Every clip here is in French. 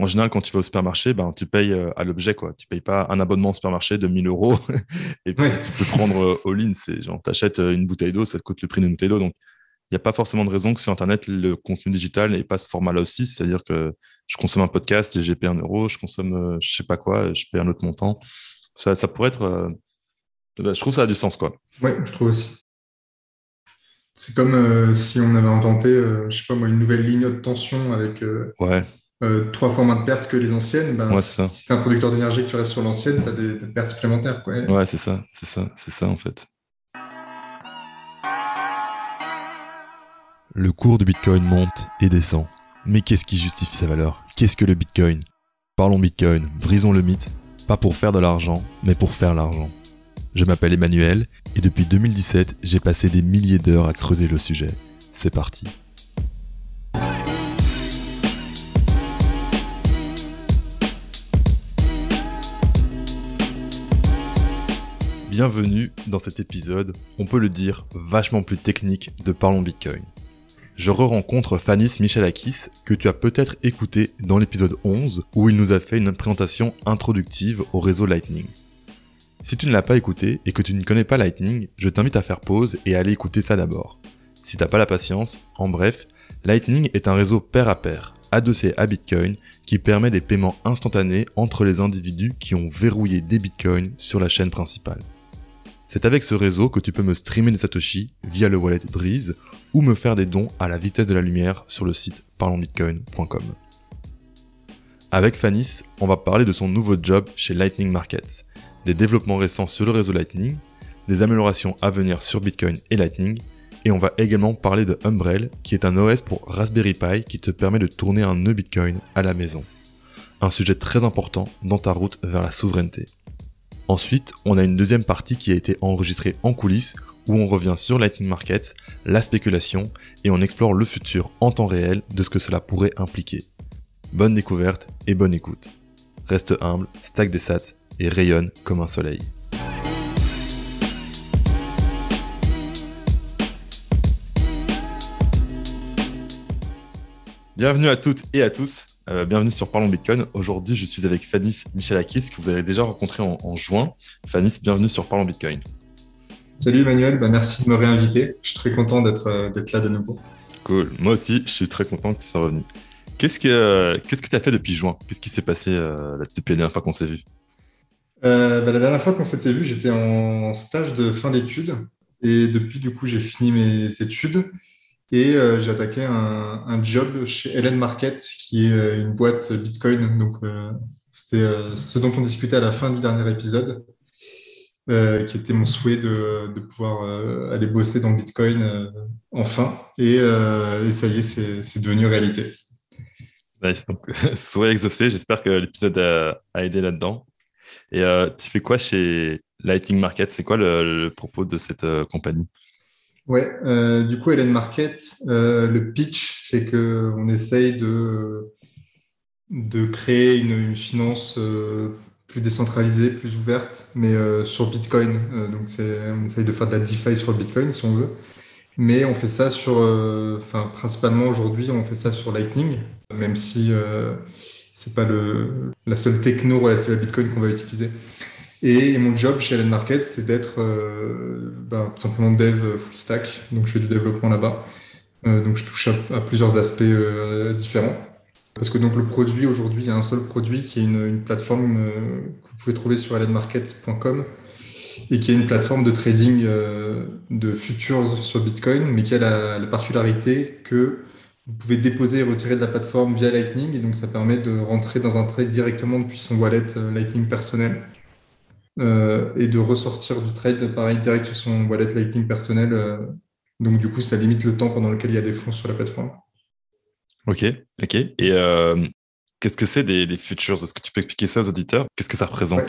en général, quand tu vas au supermarché, ben, tu payes euh, à l'objet. quoi. Tu payes pas un abonnement au supermarché de 1000 euros et puis tu peux prendre all-in. C'est genre, tu achètes une bouteille d'eau, ça te coûte le prix d'une bouteille d'eau. Donc, il n'y a pas forcément de raison que sur Internet, le contenu digital n'ait pas ce format-là aussi. C'est-à-dire que je consomme un podcast et j'ai payé un euro, je consomme je sais pas quoi, je paye un autre montant. Ça, ça pourrait être. Bah, je trouve ça a du sens, quoi. Oui, je trouve aussi. C'est comme euh, si on avait inventé, euh, je sais pas moi, une nouvelle ligne de tension avec euh, trois fois moins de pertes que les anciennes. Ben, si tu es un producteur d'énergie que tu restes sur l'ancienne, tu as des, pertes supplémentaires. Quoi. Ouais, c'est ça, c'est ça, c'est ça en fait. Le cours du Bitcoin monte et descend. Mais qu'est-ce qui justifie sa valeur? Qu'est-ce que le Bitcoin? Parlons Bitcoin, brisons le mythe, pas pour faire de l'argent, mais pour faire l'argent. Je m'appelle Emmanuel et depuis 2017, j'ai passé des milliers d'heures à creuser le sujet. C'est parti. Bienvenue dans cet épisode, on peut le dire, vachement plus technique de Parlons Bitcoin. Je re-rencontre Fanis Michalakis, que tu as peut-être écouté dans l'épisode 11, où il nous a fait une présentation introductive au réseau Lightning. Si tu ne l'as pas écouté et que tu ne connais pas Lightning, je t'invite à faire pause et à aller écouter ça d'abord. Si t'as pas la patience, en bref, Lightning est un réseau pair à pair, adossé à Bitcoin, qui permet des paiements instantanés entre les individus qui ont verrouillé des Bitcoins sur la chaîne principale. C'est avec ce réseau que tu peux me streamer des Satoshi via le wallet Breeze ou me faire des dons à la vitesse de la lumière sur le site parlonsbitcoin.com. Avec Fanis, on va parler de son nouveau job chez Lightning Markets, des développements récents sur le réseau Lightning, des améliorations à venir sur Bitcoin et Lightning, et on va également parler de Umbrel, qui est un OS pour Raspberry Pi qui te permet de tourner un nœud Bitcoin à la maison. Un sujet très important dans ta route vers la souveraineté. Ensuite, on a une deuxième partie qui a été enregistrée en coulisses où on revient sur Lightning Markets, la spéculation et on explore le futur en temps réel de ce que cela pourrait impliquer. Bonne découverte et bonne écoute. Reste humble, stack des sats et rayonne comme un soleil. Bienvenue à toutes et à tous. Euh, bienvenue sur Parlons Bitcoin. Aujourd'hui, je suis avec Fanis Michalakis, que vous avez déjà rencontré en, juin. Fanis, bienvenue sur Parlons Bitcoin. Salut Emmanuel, bah, merci de me réinviter. Je suis très content euh, d'être là de nouveau. Cool. Moi aussi, je suis très content que tu sois revenu. Qu'est-ce que qu'est-ce que tu as fait depuis juin? Qu'est-ce qui s'est passé euh, depuis la dernière fois qu'on s'est vu? Bah, la dernière fois qu'on s'était vu, j'étais en stage de fin d'études. Et depuis, du coup, j'ai fini mes études et euh, j'ai attaqué un, job chez Helen Market, qui est euh, une boîte Bitcoin. Donc, c'était ce dont on discutait à la fin du dernier épisode, qui était mon souhait de, pouvoir aller bosser dans Bitcoin enfin. Et, ça y est, c'est devenu réalité. Nice. Donc, souhait exaucé. J'espère que l'épisode a aidé là-dedans. Et euh, tu fais quoi chez Lightning Market? C'est quoi le, propos de cette euh, compagnie? Ouais, euh, du coup, Hélène Market, le pitch, c'est qu'on essaye de, créer une, finance plus décentralisée, plus ouverte, mais sur Bitcoin. donc, on essaye de faire de la DeFi sur Bitcoin, si on veut. Mais on fait ça sur, enfin, principalement aujourd'hui, on fait ça sur Lightning, même si c'est pas le, la seule techno relative à Bitcoin qu'on va utiliser. Et, mon job chez Allen Market, c'est d'être euh, ben, simplement dev full stack. Donc, je fais du développement là-bas. Euh, donc, je touche à, plusieurs aspects euh, différents. Parce que donc le produit aujourd'hui, il y a un seul produit qui est une, plateforme que vous pouvez trouver sur allenmarket.com et qui est une plateforme de trading de futures sur Bitcoin, mais qui a la, la particularité que vous pouvez déposer et retirer de la plateforme via Lightning et donc ça permet de rentrer dans un trade directement depuis son wallet Lightning personnel euh, et de ressortir du trade pareil direct sur son wallet Lightning personnel. Euh. donc du coup, ça limite le temps pendant lequel il y a des fonds sur la plateforme. Ok, ok. Et qu'est-ce que c'est des, futures? Est-ce que tu peux expliquer ça aux auditeurs? Qu'est-ce que ça représente?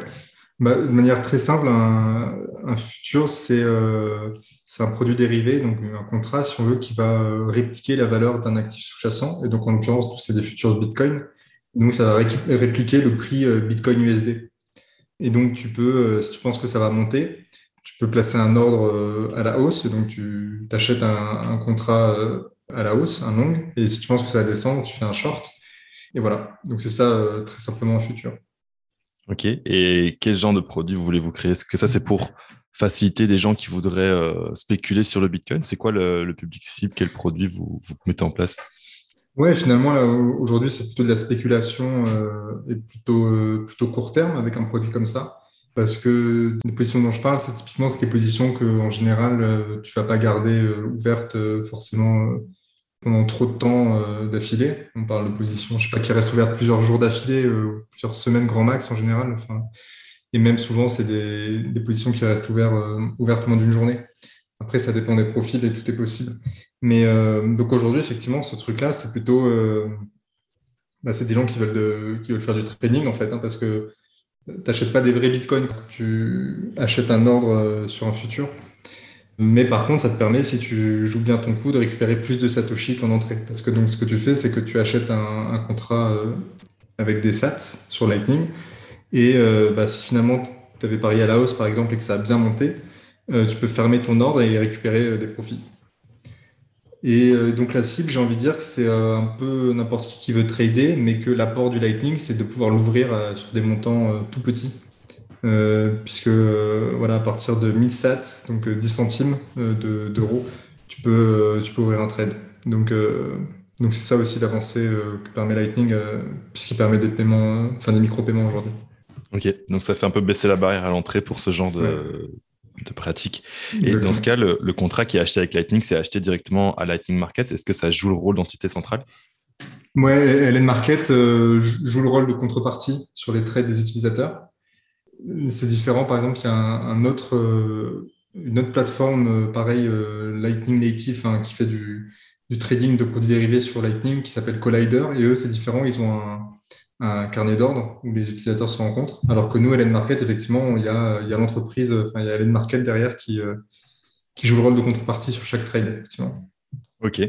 Bah, de manière très simple, un, futur, euh, c'est un produit dérivé, donc un contrat, si on veut, qui va euh, répliquer la valeur d'un actif sous-jacent. Et donc, en l'occurrence, c'est des futurs Bitcoin. Donc, ça va répliquer le prix euh, Bitcoin USD. Et donc, tu peux, si tu penses que ça va monter, tu peux placer un ordre à la hausse. Donc, tu achètes un, contrat à la hausse, un long. Et si tu penses que ça va descendre, tu fais un short. Et voilà, donc c'est ça très simplement un futur. Ok, et quel genre de produit voulez-vous créer? Est-ce que ça c'est pour faciliter des gens qui voudraient spéculer sur le Bitcoin? C'est quoi le, public cible? Quel produit vous mettez en place? Ouais, finalement, aujourd'hui, c'est plutôt de la spéculation et plutôt, plutôt court terme avec un produit comme ça. Parce que les positions dont je parle, c'est typiquement des positions que, en général, euh, tu vas pas garder euh, ouvertes euh, forcément pendant trop de temps d'affilée. On parle de positions, je sais pas, qui restent ouvertes plusieurs jours d'affilée, plusieurs semaines grand max en général. Enfin, et même souvent, c'est des, des, positions qui restent ouvertes, ouvertes pendant d'une journée. Après, ça dépend des profils et tout est possible. Mais donc aujourd'hui, effectivement, ce truc-là, c'est plutôt, bah, c'est des gens qui veulent, de, qui veulent faire du trading en fait, hein, parce que tu n'achètes pas des vrais bitcoins, tu achètes un ordre euh, sur un futur. Mais par contre, ça te permet, si tu joues bien ton coup, de récupérer plus de Satoshi qu'en entrée. Parce que donc, ce que tu fais, c'est que tu achètes un, contrat euh, avec des sats sur Lightning. Et euh, bah, si finalement tu avais parié à la hausse, par exemple, et que ça a bien monté, tu peux fermer ton ordre et récupérer des profits. Et euh, donc la cible, j'ai envie de dire que c'est euh, un peu n'importe qui qui veut trader, mais que l'apport du Lightning, c'est de pouvoir l'ouvrir euh, sur des montants tout petits. puisque voilà, à partir de 1000 sats, donc 10 centimes d'euros, tu, peux, tu peux ouvrir un trade. Donc donc c'est ça aussi l'avancée que permet Lightning, puisqu'il permet des paiements, enfin des micro-paiements aujourd'hui. Ok, donc ça fait un peu baisser la barrière à l'entrée pour ce genre de, de pratique. Et dans ce cas, le, contrat qui est acheté avec Lightning, c'est acheté directement à Lightning Market. Est-ce que ça joue le rôle d'entité centrale? Ouais, LN Market euh, joue le rôle de contrepartie sur les trades des utilisateurs. C'est différent, par exemple, il y a un, autre, euh, une autre plateforme, euh, pareil, Lightning Native, hein, qui fait du, du, trading de produits dérivés sur Lightning, qui s'appelle Collider. Et eux, c'est différent, ils ont un, un carnet d'ordre où les utilisateurs se rencontrent. Alors que nous, Ellen Market, effectivement, il y a, il y a l'entreprise, enfin, il y a Ellen Market derrière qui, euh, qui joue le rôle de contrepartie sur chaque trade, effectivement. Ok,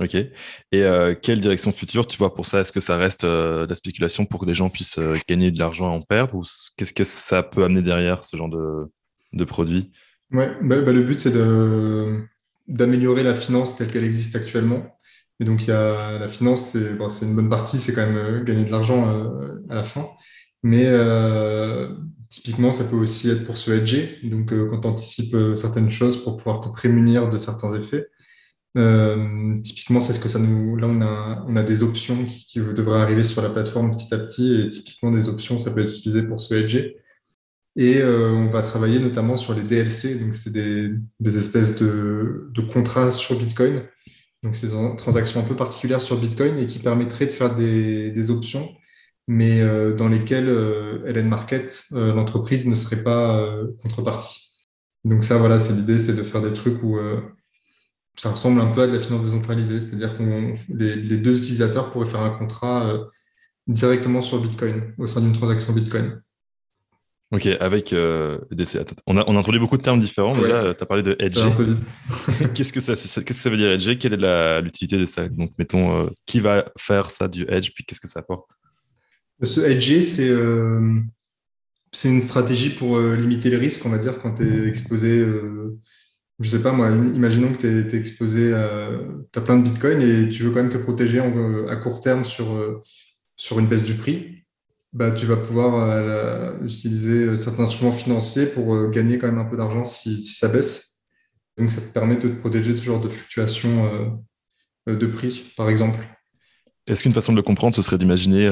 ok. Et euh, quelle direction future tu vois pour ça? Est-ce que ça reste euh, la spéculation pour que des gens puissent gagner de l'argent et en perdre? Ou qu'est-ce que ça peut amener derrière ce genre de, de produit? Ouais, bah, bah, le but, c'est de d'améliorer la finance telle qu'elle existe actuellement et donc, il y a la finance, c'est une bonne partie, c'est quand même euh, gagner de l'argent euh, à la fin. Mais euh, typiquement, ça peut aussi être pour se hedger. Donc, quand tu anticipes certaines choses pour pouvoir te prémunir de certains effets. typiquement, c'est ce que ça nous. Là, on a, des options qui, devraient arriver sur la plateforme petit à petit. Et typiquement, des options, ça peut être utilisé pour se hedger. Et on va travailler notamment sur les DLC. Donc, c'est des, espèces de contrats sur Bitcoin donc, c'est une transaction un peu particulière sur Bitcoin et qui permettrait de faire des, options, mais euh, dans lesquelles euh, LN Market, euh, l'entreprise, ne serait pas contrepartie. Donc ça, voilà, c'est l'idée, c'est de faire des trucs où ça ressemble un peu à de la finance décentralisée, c'est-à-dire que les, deux utilisateurs pourraient faire un contrat directement sur Bitcoin, au sein d'une transaction Bitcoin. Ok, avec euh, On a, on a introduit beaucoup de termes différents. mais là, tu as parlé de hedger. un peu vite. qu'est-ce, que ça, qu'est-ce que ça veut dire hedger Quelle est l'utilité de ça Donc, mettons, euh, qui va faire ça du hedge Puis qu'est-ce que ça apporte? Ce hedger, c'est, euh, c'est une stratégie pour limiter les risques, on va dire, quand tu es exposé. je sais pas, moi, imaginons que tu es, exposé à. Tu as plein de bitcoins et tu veux quand même te protéger à court terme sur, sur une baisse du prix bah, tu vas pouvoir euh, utiliser euh, certains instruments financiers pour euh, gagner quand même un peu d'argent si, ça baisse. Donc, ça te permet de te protéger de ce genre de fluctuations de prix, par exemple. Est-ce qu'une façon de le comprendre, ce serait d'imaginer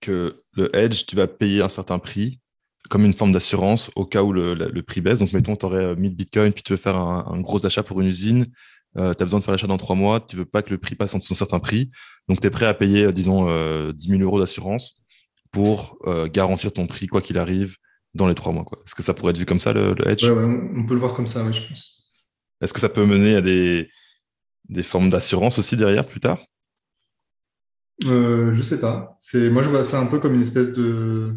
que le hedge, tu vas payer un certain prix comme une forme d'assurance au cas où le, prix baisse? Donc, mettons, tu aurais 1000 bitcoins, puis tu veux faire un, gros achat pour une usine. tu as besoin de faire l'achat dans trois mois, tu veux pas que le prix passe en dessous d'un certain prix. Donc, tu es prêt à payer, disons, 10 000 euros d'assurance pour euh, garantir ton prix, quoi qu'il arrive, dans les trois mois. Est-ce que ça pourrait être vu comme ça, le, hedge? On peut le voir comme ça, je pense. Est-ce que ça peut mener à des, des formes d'assurance aussi derrière, plus tard? Euh, Je sais pas. Moi, je vois ça un peu comme une espèce de...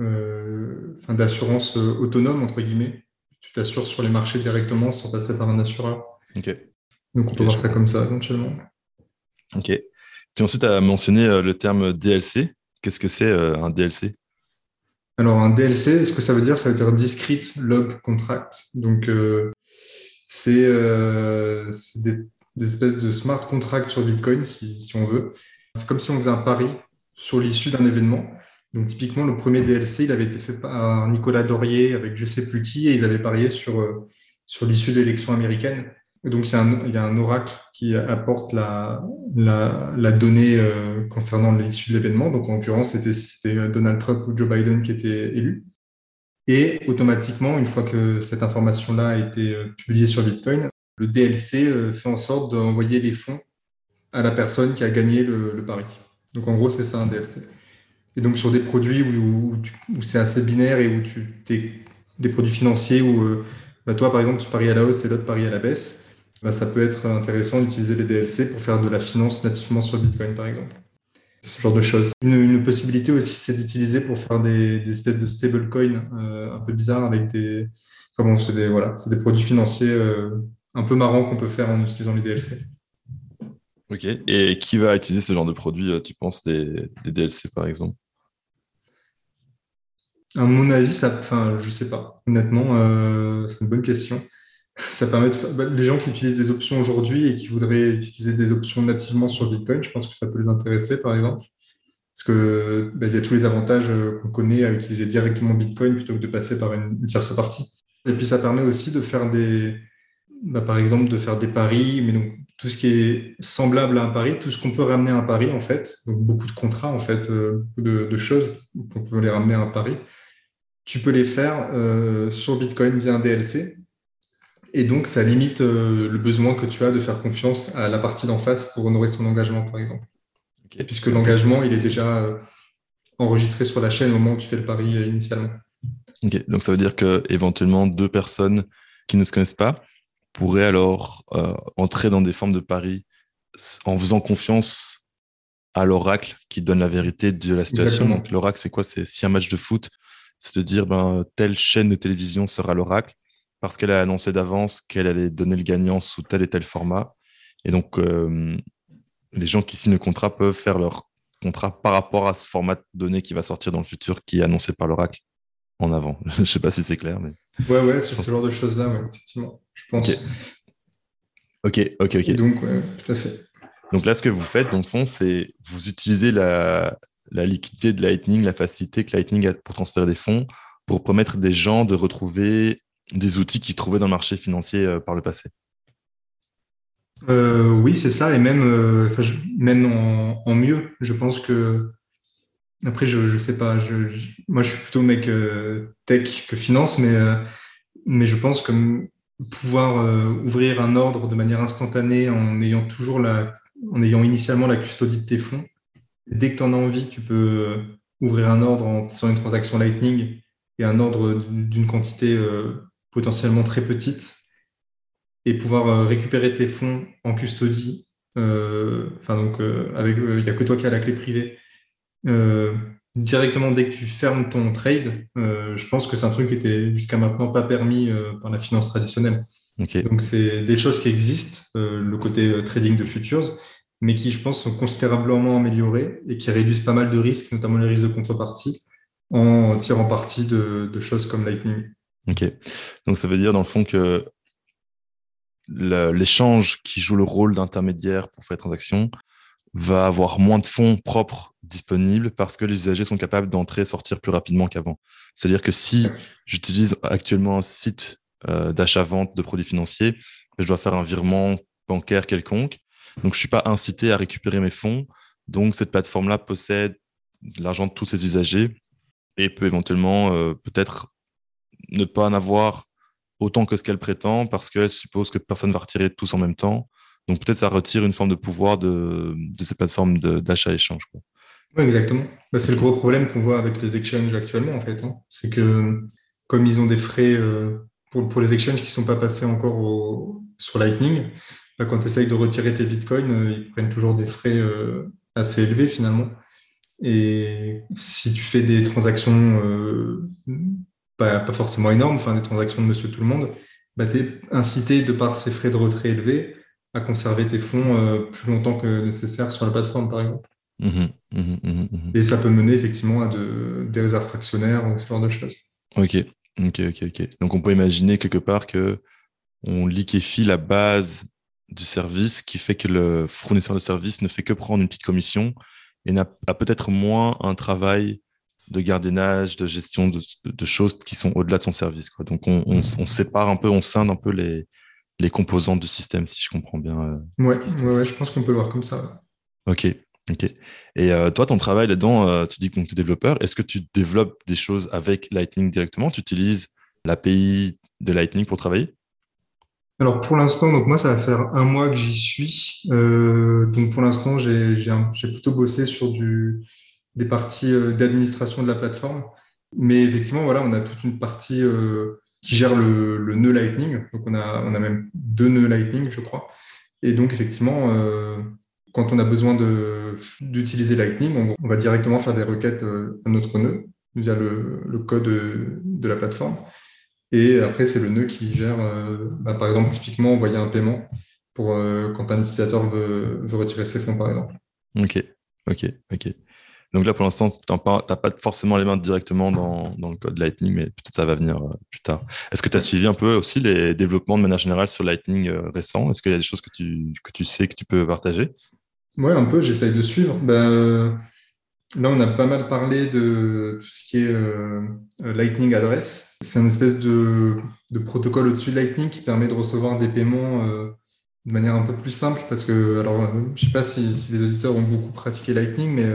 Euh, d'assurance euh, autonome, entre guillemets. Tu t'assures sur les marchés directement sans passer par un assureur. Donc, on peut voir ça comme ça, éventuellement. Ok. Puis ensuite, tu as mentionné le terme DLC. Qu'est-ce que c'est euh, un DLC Alors, un DLC, ce que ça veut dire Ça veut dire Discrete Log Contract. Donc, euh, c'est euh, des, espèces de smart contracts sur Bitcoin, si, on veut, C'est comme si on faisait un pari sur l'issue d'un événement. Donc typiquement, le premier DLC, il avait été fait par Nicolas Dorier avec je sais plus qui, et ils avaient parié sur, sur l'issue de l'élection américaine. Donc il y, a un, oracle qui apporte la, donnée euh, concernant l'issue de l'événement. Donc en l'occurrence, c'était Donald Trump ou Joe Biden qui étaient élus. Et automatiquement, une fois que cette information-là a été euh, publiée sur Bitcoin, le DLC fait en sorte d'envoyer les fonds à la personne qui a gagné le, pari. Donc en gros, c'est ça un DLC. Et donc sur des produits où, c'est assez binaire et où tu es des produits financiers où euh, bah, toi par exemple tu paries à la hausse et l'autre parie à la baisse, bah, ça peut être intéressant d'utiliser les DLC pour faire de la finance nativement sur Bitcoin par exemple. Ce genre de choses. Une, possibilité aussi c'est d'utiliser pour faire des, des, espèces de stablecoins euh, un peu bizarres avec des. Enfin bon, c'est des, voilà, des produits financiers euh, un peu marrants qu'on peut faire en utilisant les DLC. Ok. Et qui va utiliser ce genre de produit, euh, tu penses, des, DLC par exemple? À mon avis, ça, enfin, je sais pas. Honnêtement, euh, c'est une bonne question. Ça permet de bah, les gens qui utilisent des options aujourd'hui et qui voudraient utiliser des options nativement sur Bitcoin, je pense que ça peut les intéresser, par exemple. Parce que bah, il y a tous les avantages euh, qu'on connaît à utiliser directement Bitcoin plutôt que de passer par une, tierce partie. Et puis ça permet aussi de faire des, bah, par exemple, de faire des paris, mais donc tout ce qui est semblable à un pari, tout ce qu'on peut ramener à un pari, en fait, donc beaucoup de contrats, en fait, euh, beaucoup de, choses qu'on peut les ramener à un pari, tu peux les faire euh, sur Bitcoin via un DLC. Et donc, ça limite euh, le besoin que tu as de faire confiance à la partie d'en face pour honorer son engagement, par exemple. Puisque l'engagement, il est déjà enregistré sur la chaîne au moment où tu fais le pari initialement. Ok, donc ça veut dire que éventuellement deux personnes qui ne se connaissent pas pourrait alors euh, entrer dans des formes de paris en faisant confiance à l'oracle qui donne la vérité de la situation. Donc l'oracle, c'est quoi? C'est si un match de foot, c'est de dire ben, telle chaîne de télévision sera l'oracle parce qu'elle a annoncé d'avance qu'elle allait donner le gagnant sous tel et tel format. Et donc, euh, les gens qui signent le contrat peuvent faire leur contrat par rapport à ce format donné qui va sortir dans le futur, qui est annoncé par l'oracle en avant. Je ne sais pas si c'est clair. Mais... Ouais, ouais, c'est ce genre de choses-là, effectivement je pense. Ok, ok, ok. donc, tout à fait. Donc là, ce que vous faites, dans le fond, c'est vous utilisez la, liquidité de Lightning, la facilité que Lightning a pour transférer des fonds, pour permettre des gens de retrouver des outils qu'ils trouvaient dans le marché financier euh, par le passé. Euh, oui, c'est ça, et même, euh, en, mieux. Je pense que après, je ne sais pas. moi, je suis plutôt mec tech que finance, mais je pense que pouvoir ouvrir un ordre de manière instantanée en ayant toujours la, en ayant initialement la custodie de tes fonds. Dès que tu en as envie, tu peux ouvrir un ordre en faisant une transaction Lightning et un ordre d'une quantité potentiellement très petite et pouvoir récupérer tes fonds en custodie. Enfin donc avec il n'y a que toi qui as la clé privée directement dès que tu fermes ton trade, euh, je pense que c'est un truc qui était jusqu'à maintenant pas permis euh, par la finance traditionnelle. Donc c'est des choses qui existent, euh, le côté trading de futures, mais qui, je pense, sont considérablement améliorées et qui réduisent pas mal de risques, notamment les risques de contrepartie, en tirant parti de, de choses comme Lightning. Ok. Donc ça veut dire dans le fond que l'échange qui joue le rôle d'intermédiaire pour faire des transactions va avoir moins de fonds propres disponibles parce que les usagers sont capables d'entrer et sortir plus rapidement qu'avant. C'est-à-dire que si j'utilise actuellement un site euh, d'achat-vente de produits financiers, je dois faire un virement bancaire quelconque. Donc, je ne suis pas incité à récupérer mes fonds. Donc, cette plateforme-là possède l'argent de tous ses usagers et peut éventuellement euh, peut-être ne pas en avoir autant que ce qu'elle prétend parce qu'elle suppose que personne va retirer tous en même temps donc peut-être ça retire une forme de pouvoir de, ces plateformes d'achat-échange. Oui, exactement. Bah, c'est le gros problème qu'on voit avec les exchanges actuellement, en fait. Hein. C'est que comme ils ont des frais euh, pour, pour, les exchanges qui ne sont pas passés encore sur Lightning, bah, quand tu essayes de retirer tes bitcoins, euh, ils prennent toujours des frais euh, assez élevés finalement. Et si tu fais des transactions pas, pas, forcément énormes, enfin des transactions de monsieur tout le monde, bah, tu es incité de par ces frais de retrait élevés à conserver tes fonds euh, plus longtemps que nécessaire sur la plateforme, par exemple. Mmh mmh mmh Et ça peut mener effectivement à de, des réserves fractionnaires ou ce genre de choses. Ok, ok, ok, ok. Donc on peut imaginer quelque part que on liquéfie la base du service qui fait que le fournisseur de service ne fait que prendre une petite commission et a, peut-être moins un travail de gardiennage, de gestion de, choses qui sont au-delà de son service. Quoi. Donc on, sépare un peu, on scinde un peu les, les composantes du système, si je comprends bien. Euh, ouais, ouais, je pense qu'on peut le voir comme ça. Ok, ok. Et euh, toi, ton travail là-dedans, euh, tu dis que tu es développeur. Est-ce que tu développes des choses avec Lightning directement? Tu utilises l'API de Lightning pour travailler? Alors pour l'instant, donc moi ça va faire un mois que j'y suis. Euh, donc pour l'instant, j'ai plutôt bossé sur du, des parties euh, d'administration de la plateforme. Mais effectivement, voilà, on a toute une partie euh, qui gère le, nœud Lightning. Donc on a, on a même deux nœuds Lightning, je crois. Et donc effectivement, quand on a besoin d'utiliser Lightning, on, va directement faire des requêtes à notre nœud via le, code de la plateforme. Et après, c'est le nœud qui gère, euh, bah, par exemple, typiquement envoyer un paiement pour euh, quand un utilisateur veut, retirer ses fonds, par exemple. Ok, ok, ok. Donc là, pour l'instant, tu n'as pas forcément les mains directement dans, dans le code Lightning, mais peut-être ça va venir euh, plus tard. Est-ce que tu as suivi un peu aussi les développements de manière générale sur Lightning récents Est-ce qu'il y a des choses que tu, que tu sais que tu peux partager? Oui, un peu, j'essaye de suivre. Ben, Là, on a pas mal parlé de tout ce qui est euh, euh, Lightning Address. C'est un espèce de, protocole au-dessus de Lightning qui permet de recevoir des paiements euh, de manière un peu plus simple parce que, alors, je sais pas si, les auditeurs ont beaucoup pratiqué Lightning, mais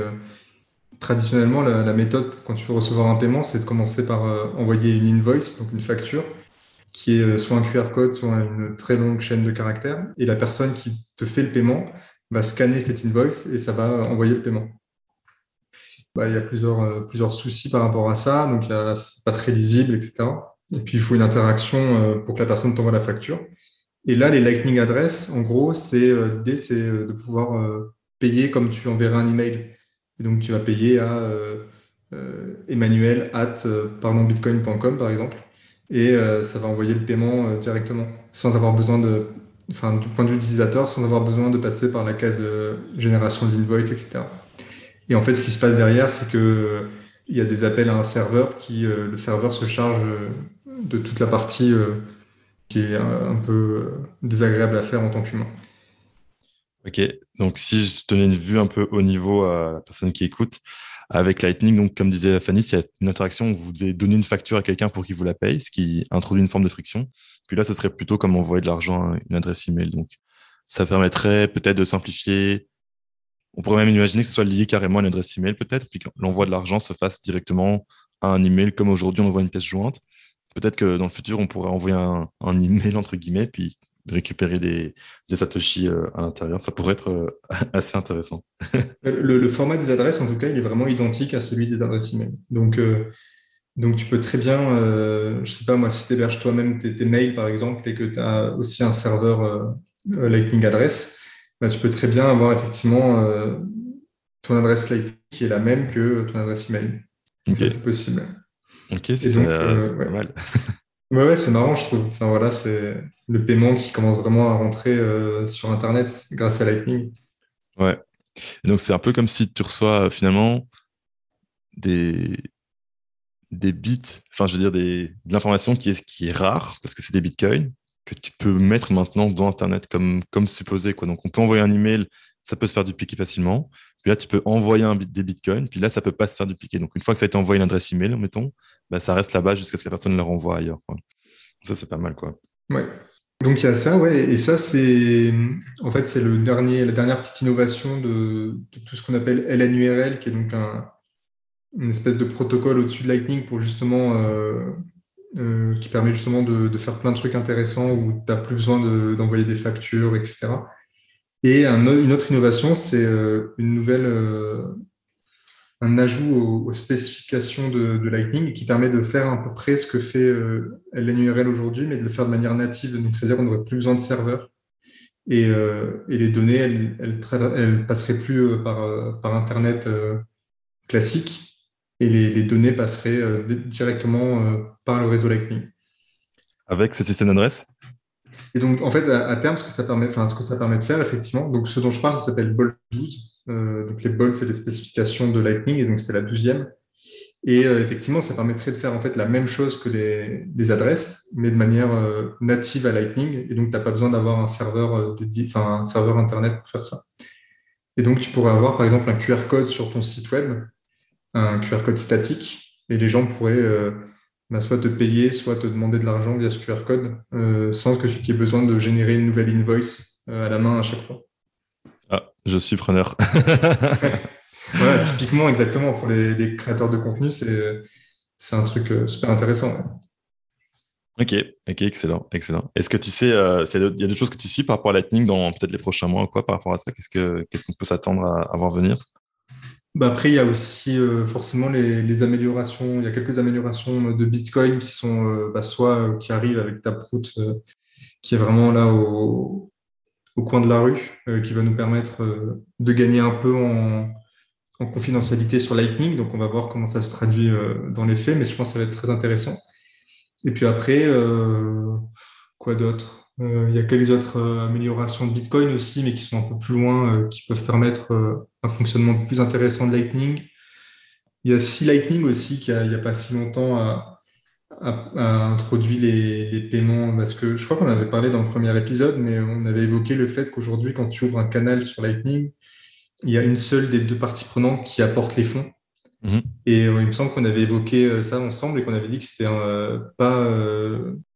traditionnellement, la, méthode quand tu veux recevoir un paiement, c'est de commencer par envoyer une invoice, donc une facture, qui est soit un QR code, soit une très longue chaîne de caractères. Et la personne qui te fait le paiement va scanner cette invoice et ça va envoyer le paiement. Bah, il y a plusieurs, euh, plusieurs soucis par rapport à ça. Donc, c'est pas très lisible, etc. Et puis, il faut une interaction euh, pour que la personne t'envoie la facture. Et là, les Lightning Address, en gros, c'est euh, l'idée, c'est de pouvoir payer comme tu enverrais un email. Et donc, tu vas payer à Emmanuel at parlonsbitcoin.com, par exemple. Et ça va envoyer le paiement directement, sans avoir besoin de, enfin, du point de vue utilisateur, sans avoir besoin de passer par la case génération d'invoice, etc. Et en fait, ce qui se passe derrière, c'est que il y a des appels à un serveur qui, euh, le serveur se charge euh, de toute la partie euh, qui est un, peu désagréable à faire en tant qu'humain. Ok, donc si je tenais une vue un peu au niveau à la personne qui écoute, avec Lightning, donc comme disait Fanny, a une interaction où vous devez donner une facture à quelqu'un pour qu'il vous la paye, ce qui introduit une forme de friction. Puis là, ce serait plutôt comme envoyer de l'argent à une adresse email. Donc, ça permettrait peut-être de simplifier on pourrait même imaginer que ce soit lié carrément à une adresse email peut-être, puis que l'envoi de l'argent se fasse directement à un email, comme aujourd'hui on envoie une pièce jointe. Peut-être que dans le futur, on pourrait envoyer un, email entre guillemets, puis récupérer des, satoshi euh, à l'intérieur. Ça pourrait être euh, assez intéressant. le, format des adresses, en tout cas, il est vraiment identique à celui des adresses email. Donc, euh, donc tu peux très bien, je ne sais pas moi, si tu héberges toi-même tes, tes, mails, par exemple, et que tu as aussi un serveur Lightning Address, bah, tu peux très bien avoir effectivement euh, ton adresse Lightning qui est la même que ton adresse email. c'est possible. Ok, c'est euh, pas mal. ouais, c'est marrant, je trouve. Enfin, voilà, c'est le paiement qui commence vraiment à rentrer euh, sur Internet grâce à Lightning. Ouais. donc, c'est un peu comme si tu reçois finalement des, des bits, enfin, je veux dire, des, de l'information qui est, qui est rare parce que c'est des bitcoins que tu peux mettre maintenant dans Internet comme, comme supposé. Quoi. Donc, on peut envoyer un email, ça peut se faire dupliquer facilement. Puis là, tu peux envoyer un bit, des bitcoins, puis là, ça peut pas se faire dupliquer. Donc, une fois que ça a été envoyé une adresse email, mettons, bah, ça reste là-bas jusqu'à ce que la personne le renvoie ailleurs. Ça, c'est pas mal. Quoi. Ouais. Donc, il y a ça, ouais. Et ça, c'est en fait, c'est le dernier, la dernière petite innovation de, tout ce qu'on appelle LNURL, qui est donc un, une espèce de protocole au-dessus de Lightning pour justement euh, euh, qui permet justement de, faire plein de trucs intéressants où tu n'as plus besoin d'envoyer des factures, etc. Et une autre innovation, c'est euh, une nouvelle, un ajout aux, spécifications de, Lightning qui permet de faire à peu près ce que fait LNURL aujourd'hui, mais de le faire de manière native. Donc, c'est-à-dire qu'on n'aurait plus besoin de serveur. Et, les données, elles, elles, passeraient plus par, par Internet classique, et les, données passeraient euh, directement euh, par le réseau Lightning. Avec ce système d'adresse? Et donc, en fait, à, terme, ce que, ça permet, enfin, ce que ça permet de faire, effectivement, donc ce dont je parle, ça s'appelle Bolt 12. Euh, donc, les bolts, c'est les spécifications de Lightning, et donc c'est la douzième. Et effectivement, ça permettrait de faire en fait la même chose que les, adresses, mais de manière native à Lightning. Et donc, tu n'as pas besoin d'avoir un serveur internet pour faire ça. Et donc, tu pourrais avoir par exemple un QR code sur ton site web, un QR code statique, et les gens pourraient bah, soit te payer, soit te demander de l'argent via ce QR code, euh, sans que tu aies besoin de générer une nouvelle invoice euh, à la main à chaque fois. Ah, je suis preneur. voilà, typiquement, exactement, pour les, créateurs de contenu, c'est un truc euh, super intéressant. Ok, ok, excellent, excellent. Est-ce que tu sais, il y a d'autres choses que tu suis par rapport à Lightning dans peut-être les prochains mois ou quoi par rapport à ça Qu'est-ce qu'on peut s'attendre à, à voir venir? Bah, après, il y a aussi euh, forcément les, améliorations. Il y a quelques améliorations de Bitcoin qui sont euh, bah, soit euh, qui arrivent avec Taproot, qui est vraiment là au, coin de la rue, qui va nous permettre de gagner un peu en, confidentialité sur Lightning. Donc, on va voir comment ça se traduit dans les faits, mais je pense que ça va être très intéressant. Et puis après, quoi d'autre? Euh, il y a quelques autres euh, améliorations de Bitcoin aussi, mais qui sont un peu plus loin, euh, qui peuvent permettre un fonctionnement plus intéressant de Lightning. Il y a C Lightning aussi, qui, n'y a pas si longtemps, introduit les, paiements, parce que je crois qu'on avait parlé dans le premier épisode, mais on avait évoqué le fait qu'aujourd'hui, quand tu ouvres un canal sur Lightning, il y a une seule des deux parties prenantes qui apporte les fonds. Mhm. Et il me semble qu'on avait évoqué ça ensemble et qu'on avait dit que c'était pas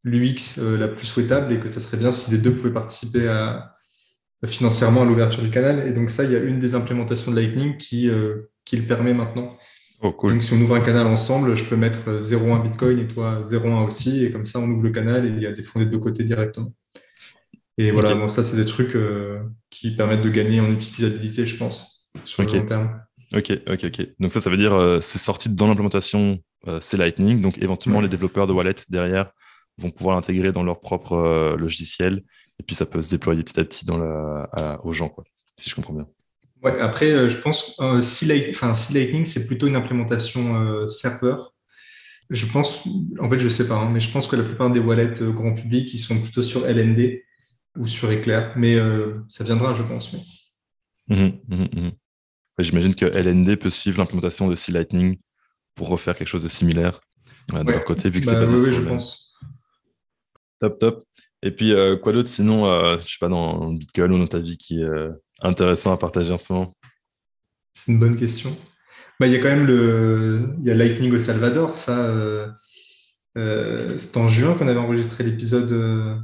l'UX euh, la plus souhaitable et que ça serait bien si les deux pouvaient participer à, financièrement à l'ouverture du canal. Et donc ça, il y a une des implémentations de Lightning qui, euh, qui le permet maintenant. Oh, donc si on ouvre un canal ensemble, je peux mettre 0,1 Bitcoin et toi 0,1 aussi, et comme ça on ouvre le canal et il y a des fonds des deux côtés directement. Et voilà, bon, ça c'est des trucs euh, qui permettent de gagner en utilisabilité, je pense, sur le long terme. Ok, ok, ok. Donc ça, ça veut dire c'est sorti dans l'implémentation, c'est Lightning, donc éventuellement les développeurs de wallet derrière vont pouvoir l'intégrer dans leur propre euh, logiciel. Et puis ça peut se déployer petit à petit dans la, aux gens, quoi, si je comprends bien. Ouais, après, euh, je pense euh, si, Lightning, c'est plutôt une implémentation serveur. Je pense, en fait, je sais pas, hein, mais je pense que la plupart des wallets grand public, ils sont plutôt sur LND ou sur Eclair, mais ça viendra, je pense. Mmh mmh mmh j'imagine que LND peut suivre l'implémentation de C Lightning pour refaire quelque chose de similaire de leur côté, vu que c'est bah, Oui, je pense. Top, top. Et puis, euh, quoi d'autre sinon, euh, je sais pas, dans Bitcoin ou dans ta vie qui est euh, intéressant à partager en ce moment? C'est une bonne question. Bah, il y a quand même le y a Lightning au Salvador. Ça, c'est en juin qu'on avait enregistré l'épisode, le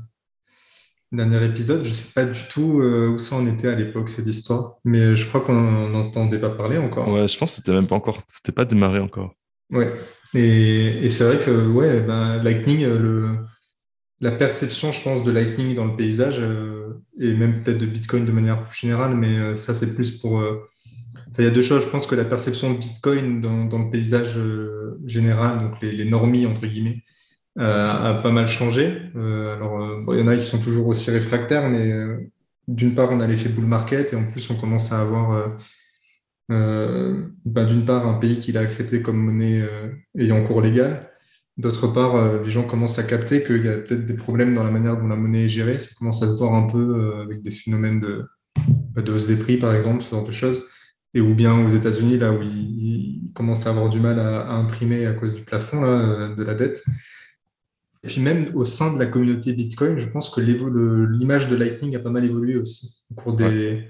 dernier épisode. Je ne sais pas du tout où ça en était à l'époque, cette histoire. Mais je crois qu'on n'entendait pas parler encore. Ouais, je pense que c'était même pas encore, c'était pas démarré encore. Ouais. Et, c'est vrai que ouais, ben, Lightning, le la perception, je pense, de Lightning dans le paysage, euh, et même peut-être de Bitcoin de manière plus générale, mais euh, ça, c'est plus pour... Euh, il y a deux choses. Je pense que la perception de Bitcoin dans, le paysage général, donc les, normies, entre guillemets, a pas mal changé. alors, il y en a qui sont toujours aussi réfractaires, mais d'une part, on a l'effet bull market, et en plus, on commence à avoir... Bah, d'une part, un pays qui l'a accepté comme monnaie ayant cours légal, D'autre part, euh, les gens commencent à capter qu'il y a peut-être des problèmes dans la manière dont la monnaie est gérée. Ça commence à se voir un peu euh, avec des phénomènes de, bah, de hausse des prix, par exemple, ce genre de choses. Et ou bien aux États-Unis, là où ils, commencent à avoir du mal à, imprimer à cause du plafond de la dette. Et puis même au sein de la communauté Bitcoin, je pense que l'image de Lightning a pas mal évolué aussi au cours des,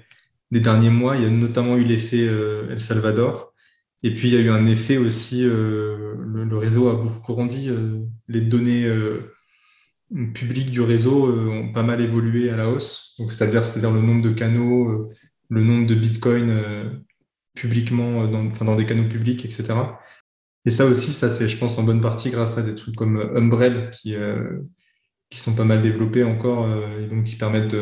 des derniers mois. Il y a notamment eu l'effet euh, El Salvador, et puis, il y a eu un effet aussi, euh, le, réseau a beaucoup grandi, euh, les données euh, publiques du réseau ont pas mal évolué à la hausse. Donc, c'est-à-dire, c'est-à-dire le nombre de canaux, le nombre de bitcoins publiquement, dans, enfin, dans des canaux publics, etc. Et ça aussi, ça c'est, je pense, en bonne partie grâce à des trucs comme Umbrel qui, qui sont pas mal développés encore et donc qui permettent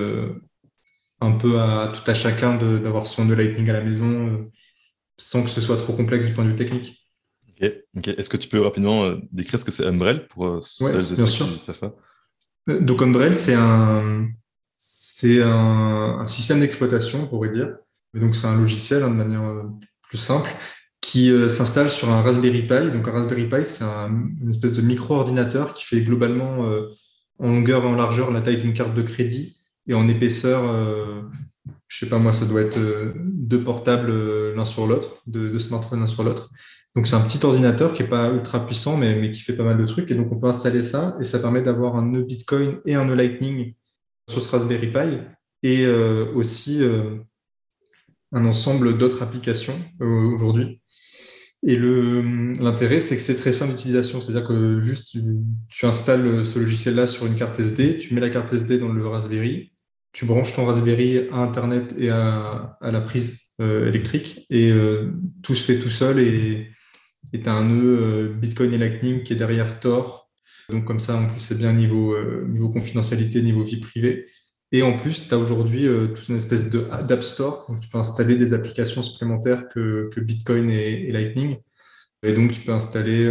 un peu à tout à chacun d'avoir son de Lightning à la maison sans que ce soit trop complexe du point de vue technique. Ok, Est-ce que tu peux rapidement euh, décrire ce que c'est Umbrel pour euh, celles et ceux qui savent pas? Euh, Donc Umbrel, c'est un, c'est un, système d'exploitation, on pourrait dire. Et donc c'est un logiciel hein, de manière plus simple qui s'installe sur un Raspberry Pi. Donc un Raspberry Pi, c'est une espèce de micro-ordinateur qui fait globalement en longueur et en largeur la taille d'une carte de crédit et en épaisseur je sais pas moi, ça doit être deux portables l'un sur l'autre, deux, smartphones l'un sur l'autre. Donc c'est un petit ordinateur qui est pas ultra puissant, mais, qui fait pas mal de trucs. Et donc on peut installer ça et ça permet d'avoir un nœud Bitcoin et un nœud Lightning sur Raspberry Pi et aussi un ensemble d'autres applications aujourd'hui. Et l'intérêt, c'est que c'est très simple d'utilisation. C'est-à-dire que juste, tu, installes ce logiciel-là sur une carte SD, tu mets la carte SD dans le Raspberry, tu branches ton Raspberry à Internet et à, la prise euh, électrique, et euh, tout se fait tout seul. Et tu as un nœud euh, Bitcoin et Lightning qui est derrière Tor. Donc comme ça, en plus, c'est bien niveau, niveau confidentialité, niveau vie privée. Et en plus, tu as aujourd'hui toute une espèce d'App Store. Donc, tu peux installer des applications supplémentaires que, que Bitcoin et, Lightning. Et donc, tu peux installer,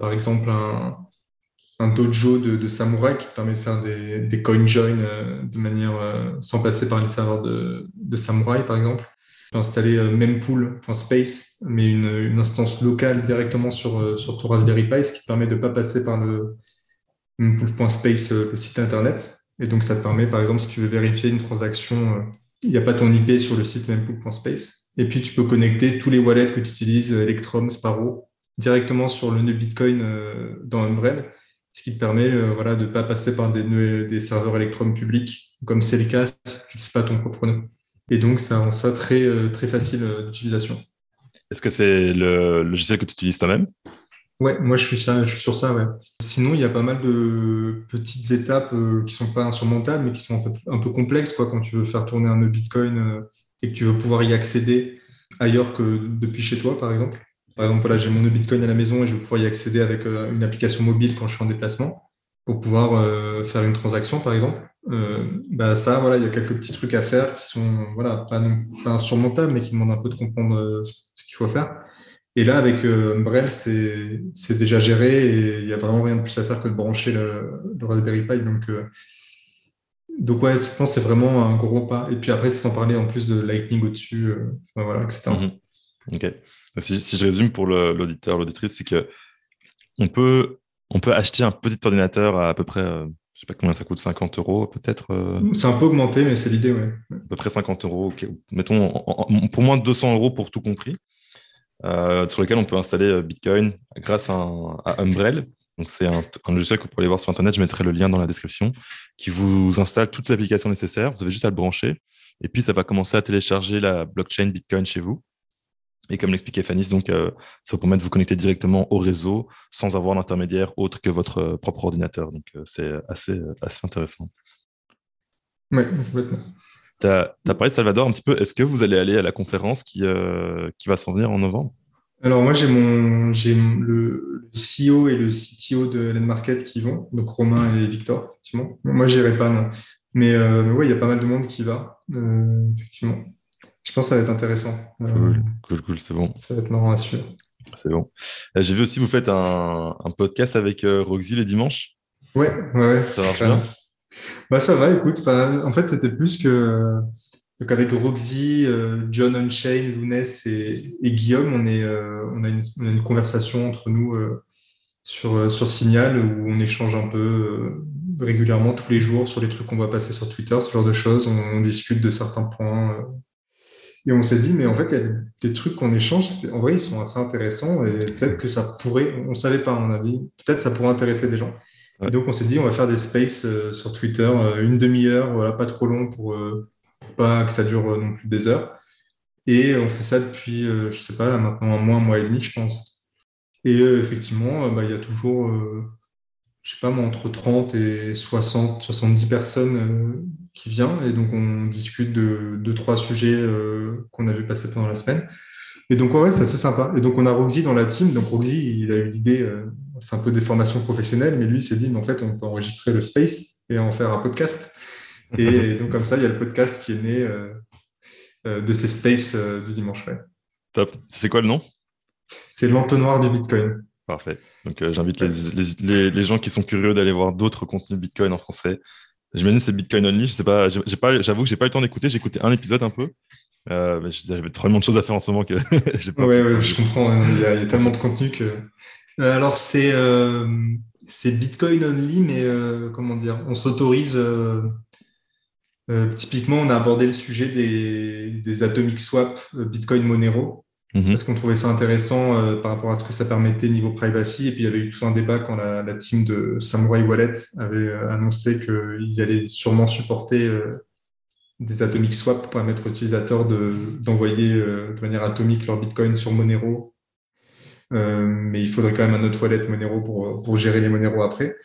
par exemple, un, un dojo de, samouraï qui permet de faire des, coin join euh, de manière euh, sans passer par les serveurs de, de samouraï, par exemple. Tu peux installer euh, mempool.space, mais une, instance locale directement sur, sur ton Raspberry Pi, ce qui permet de ne pas passer par le mempool.space, le site internet. Et donc, ça te permet, par exemple, si tu veux vérifier une transaction, il n'y a pas ton IP sur le site mempool.space. Et puis, tu peux connecter tous les wallets que tu utilises, Electrum, Sparrow, directement sur le nœud Bitcoin dans Umbrel ce qui te permet euh, voilà, de ne pas passer par des, des serveurs Electrum publics, comme c'est le cas si tu n'utilises pas ton propre nœud. Et donc, ça rend ça très, euh, très facile euh, d'utilisation. Est-ce que c'est le logiciel que tu utilises toi-même? Ouais, moi je suis, ça, je suis sur ça. Ouais. Sinon, il y a pas mal de petites étapes qui sont pas insurmontables, mais qui sont un peu, un peu, complexes quoi, quand tu veux faire tourner un nœud Bitcoin et que tu veux pouvoir y accéder ailleurs que depuis chez toi, par exemple. Par exemple, voilà, j'ai mon Bitcoin à la maison et je vais pouvoir y accéder avec euh, une application mobile quand je suis en déplacement pour pouvoir euh, faire une transaction, par exemple. Euh, bah ça, voilà, il y a quelques petits trucs à faire qui sont voilà, pas, insurmontables, mais qui demandent un peu de comprendre ce qu'il faut faire. Et là, avec Umbrel, c'est déjà géré et il n'y a vraiment rien de plus à faire que de brancher le, Raspberry Pi. Donc, donc ouais, je pense c'est vraiment un gros pas. Et puis après, c'est sans parler en plus de Lightning au-dessus, voilà, etc. Si, je résume pour l'auditeur, l'auditrice, c'est que on peut, on peut acheter un petit ordinateur à à peu près, euh, je sais pas combien ça coûte, 50 euros peut-être euh. C'est un peu augmenté, mais c'est l'idée, oui. À peu près 50 euros, mettons pour moins de 200 euros pour tout compris, euh, sur lequel on peut installer Bitcoin grâce à, à Umbrel. Donc, c'est un, logiciel que vous pouvez aller voir sur Internet. Je mettrai le lien dans la description qui vous installe toutes les applications nécessaires. Vous avez juste à le brancher. Et puis, ça va commencer à télécharger la blockchain Bitcoin chez vous. Et comme l'expliquait Fanny, donc, euh, ça vous permet de vous connecter directement au réseau sans avoir d'intermédiaire autre que votre euh, propre ordinateur. Donc, euh, c'est assez, assez intéressant. Oui, complètement. Tu as, parlé de Salvador un petit peu. Est-ce que vous allez aller à la conférence qui, qui va s'en venir en novembre? Alors, moi, j'ai mon j'ai le, CEO et le CTO de Land Market qui vont, donc Romain et Victor, effectivement. Moi, je n'irai pas, non. Mais, mais oui, il y a pas mal de monde qui va, effectivement. Je pense que ça va être intéressant. Cool, cool, cool, c'est bon. Ça va être marrant à suivre. C'est bon. Euh, j'ai vu aussi, vous faites un, podcast avec euh, Roxy les dimanches. Ouais, ouais, Ça marche bien bah, Ça va, écoute. En fait, c'était plus que. Donc avec Roxy, euh, John Unchain, Lounès et, Guillaume, on, est, on, a une, conversation entre nous sur, sur Signal où on échange un peu régulièrement tous les jours sur les trucs qu'on va passer sur Twitter, ce genre de choses. on discute de certains points et on s'est dit, mais en fait, il y a des, trucs qu'on échange, en vrai, ils sont assez intéressants et peut-être que ça pourrait, on ne savait pas, on a dit, peut-être ça pourrait intéresser des gens. Et donc, on s'est dit, on va faire des spaces euh, sur Twitter, euh, une demi-heure, voilà, pas trop long pour, euh, pas que ça dure non plus des heures. Et on fait ça depuis, je sais pas, là, maintenant un mois, un mois et demi, je pense. Et effectivement, bah, il y a toujours, je sais pas moi, entre 30 et 60, 70 personnes qui vient et donc on discute de deux, trois sujets euh, qu'on a vu passer pendant la semaine. Et donc, ouais, c'est assez sympa. Et donc, on a Roxy dans la team. Donc, Roxy, il a eu l'idée, euh, c'est un peu des formations professionnelles, mais lui, il s'est dit, mais en fait, on peut enregistrer le space et en faire un podcast. Et donc, comme ça, il y a le podcast qui est né euh, de ces spaces du dimanche. Top. C'est quoi le nom? C'est l'entonnoir du Bitcoin. Parfait. Donc, j'invite les, les, gens qui sont curieux d'aller voir d'autres contenus Bitcoin en français J'imagine c'est Bitcoin Only. Je sais pas, j'ai pas, j'avoue que j'ai pas eu le temps d'écouter. J'ai écouté un épisode un peu. Euh, mais j'avais tellement de choses à faire en ce moment que j'ai pas. Ouais, ouais, je comprends. Il y, a, tellement de contenu que. Euh, alors c'est euh, c'est Bitcoin Only, mais comment dire, on s'autorise typiquement, on a abordé le sujet des, des atomic swap Bitcoin Monero. Mhm. Parce qu'on trouvait ça intéressant par rapport à ce que ça permettait niveau privacy. Et puis il y avait eu tout un débat quand la, team de Samurai Wallet avait annoncé qu'ils allaient sûrement supporter des atomic swap pour permettre aux utilisateurs d'envoyer de, de, manière atomique leur Bitcoin sur Monero. Euh, mais il faudrait quand même un autre wallet Monero pour, pour gérer les Monero après.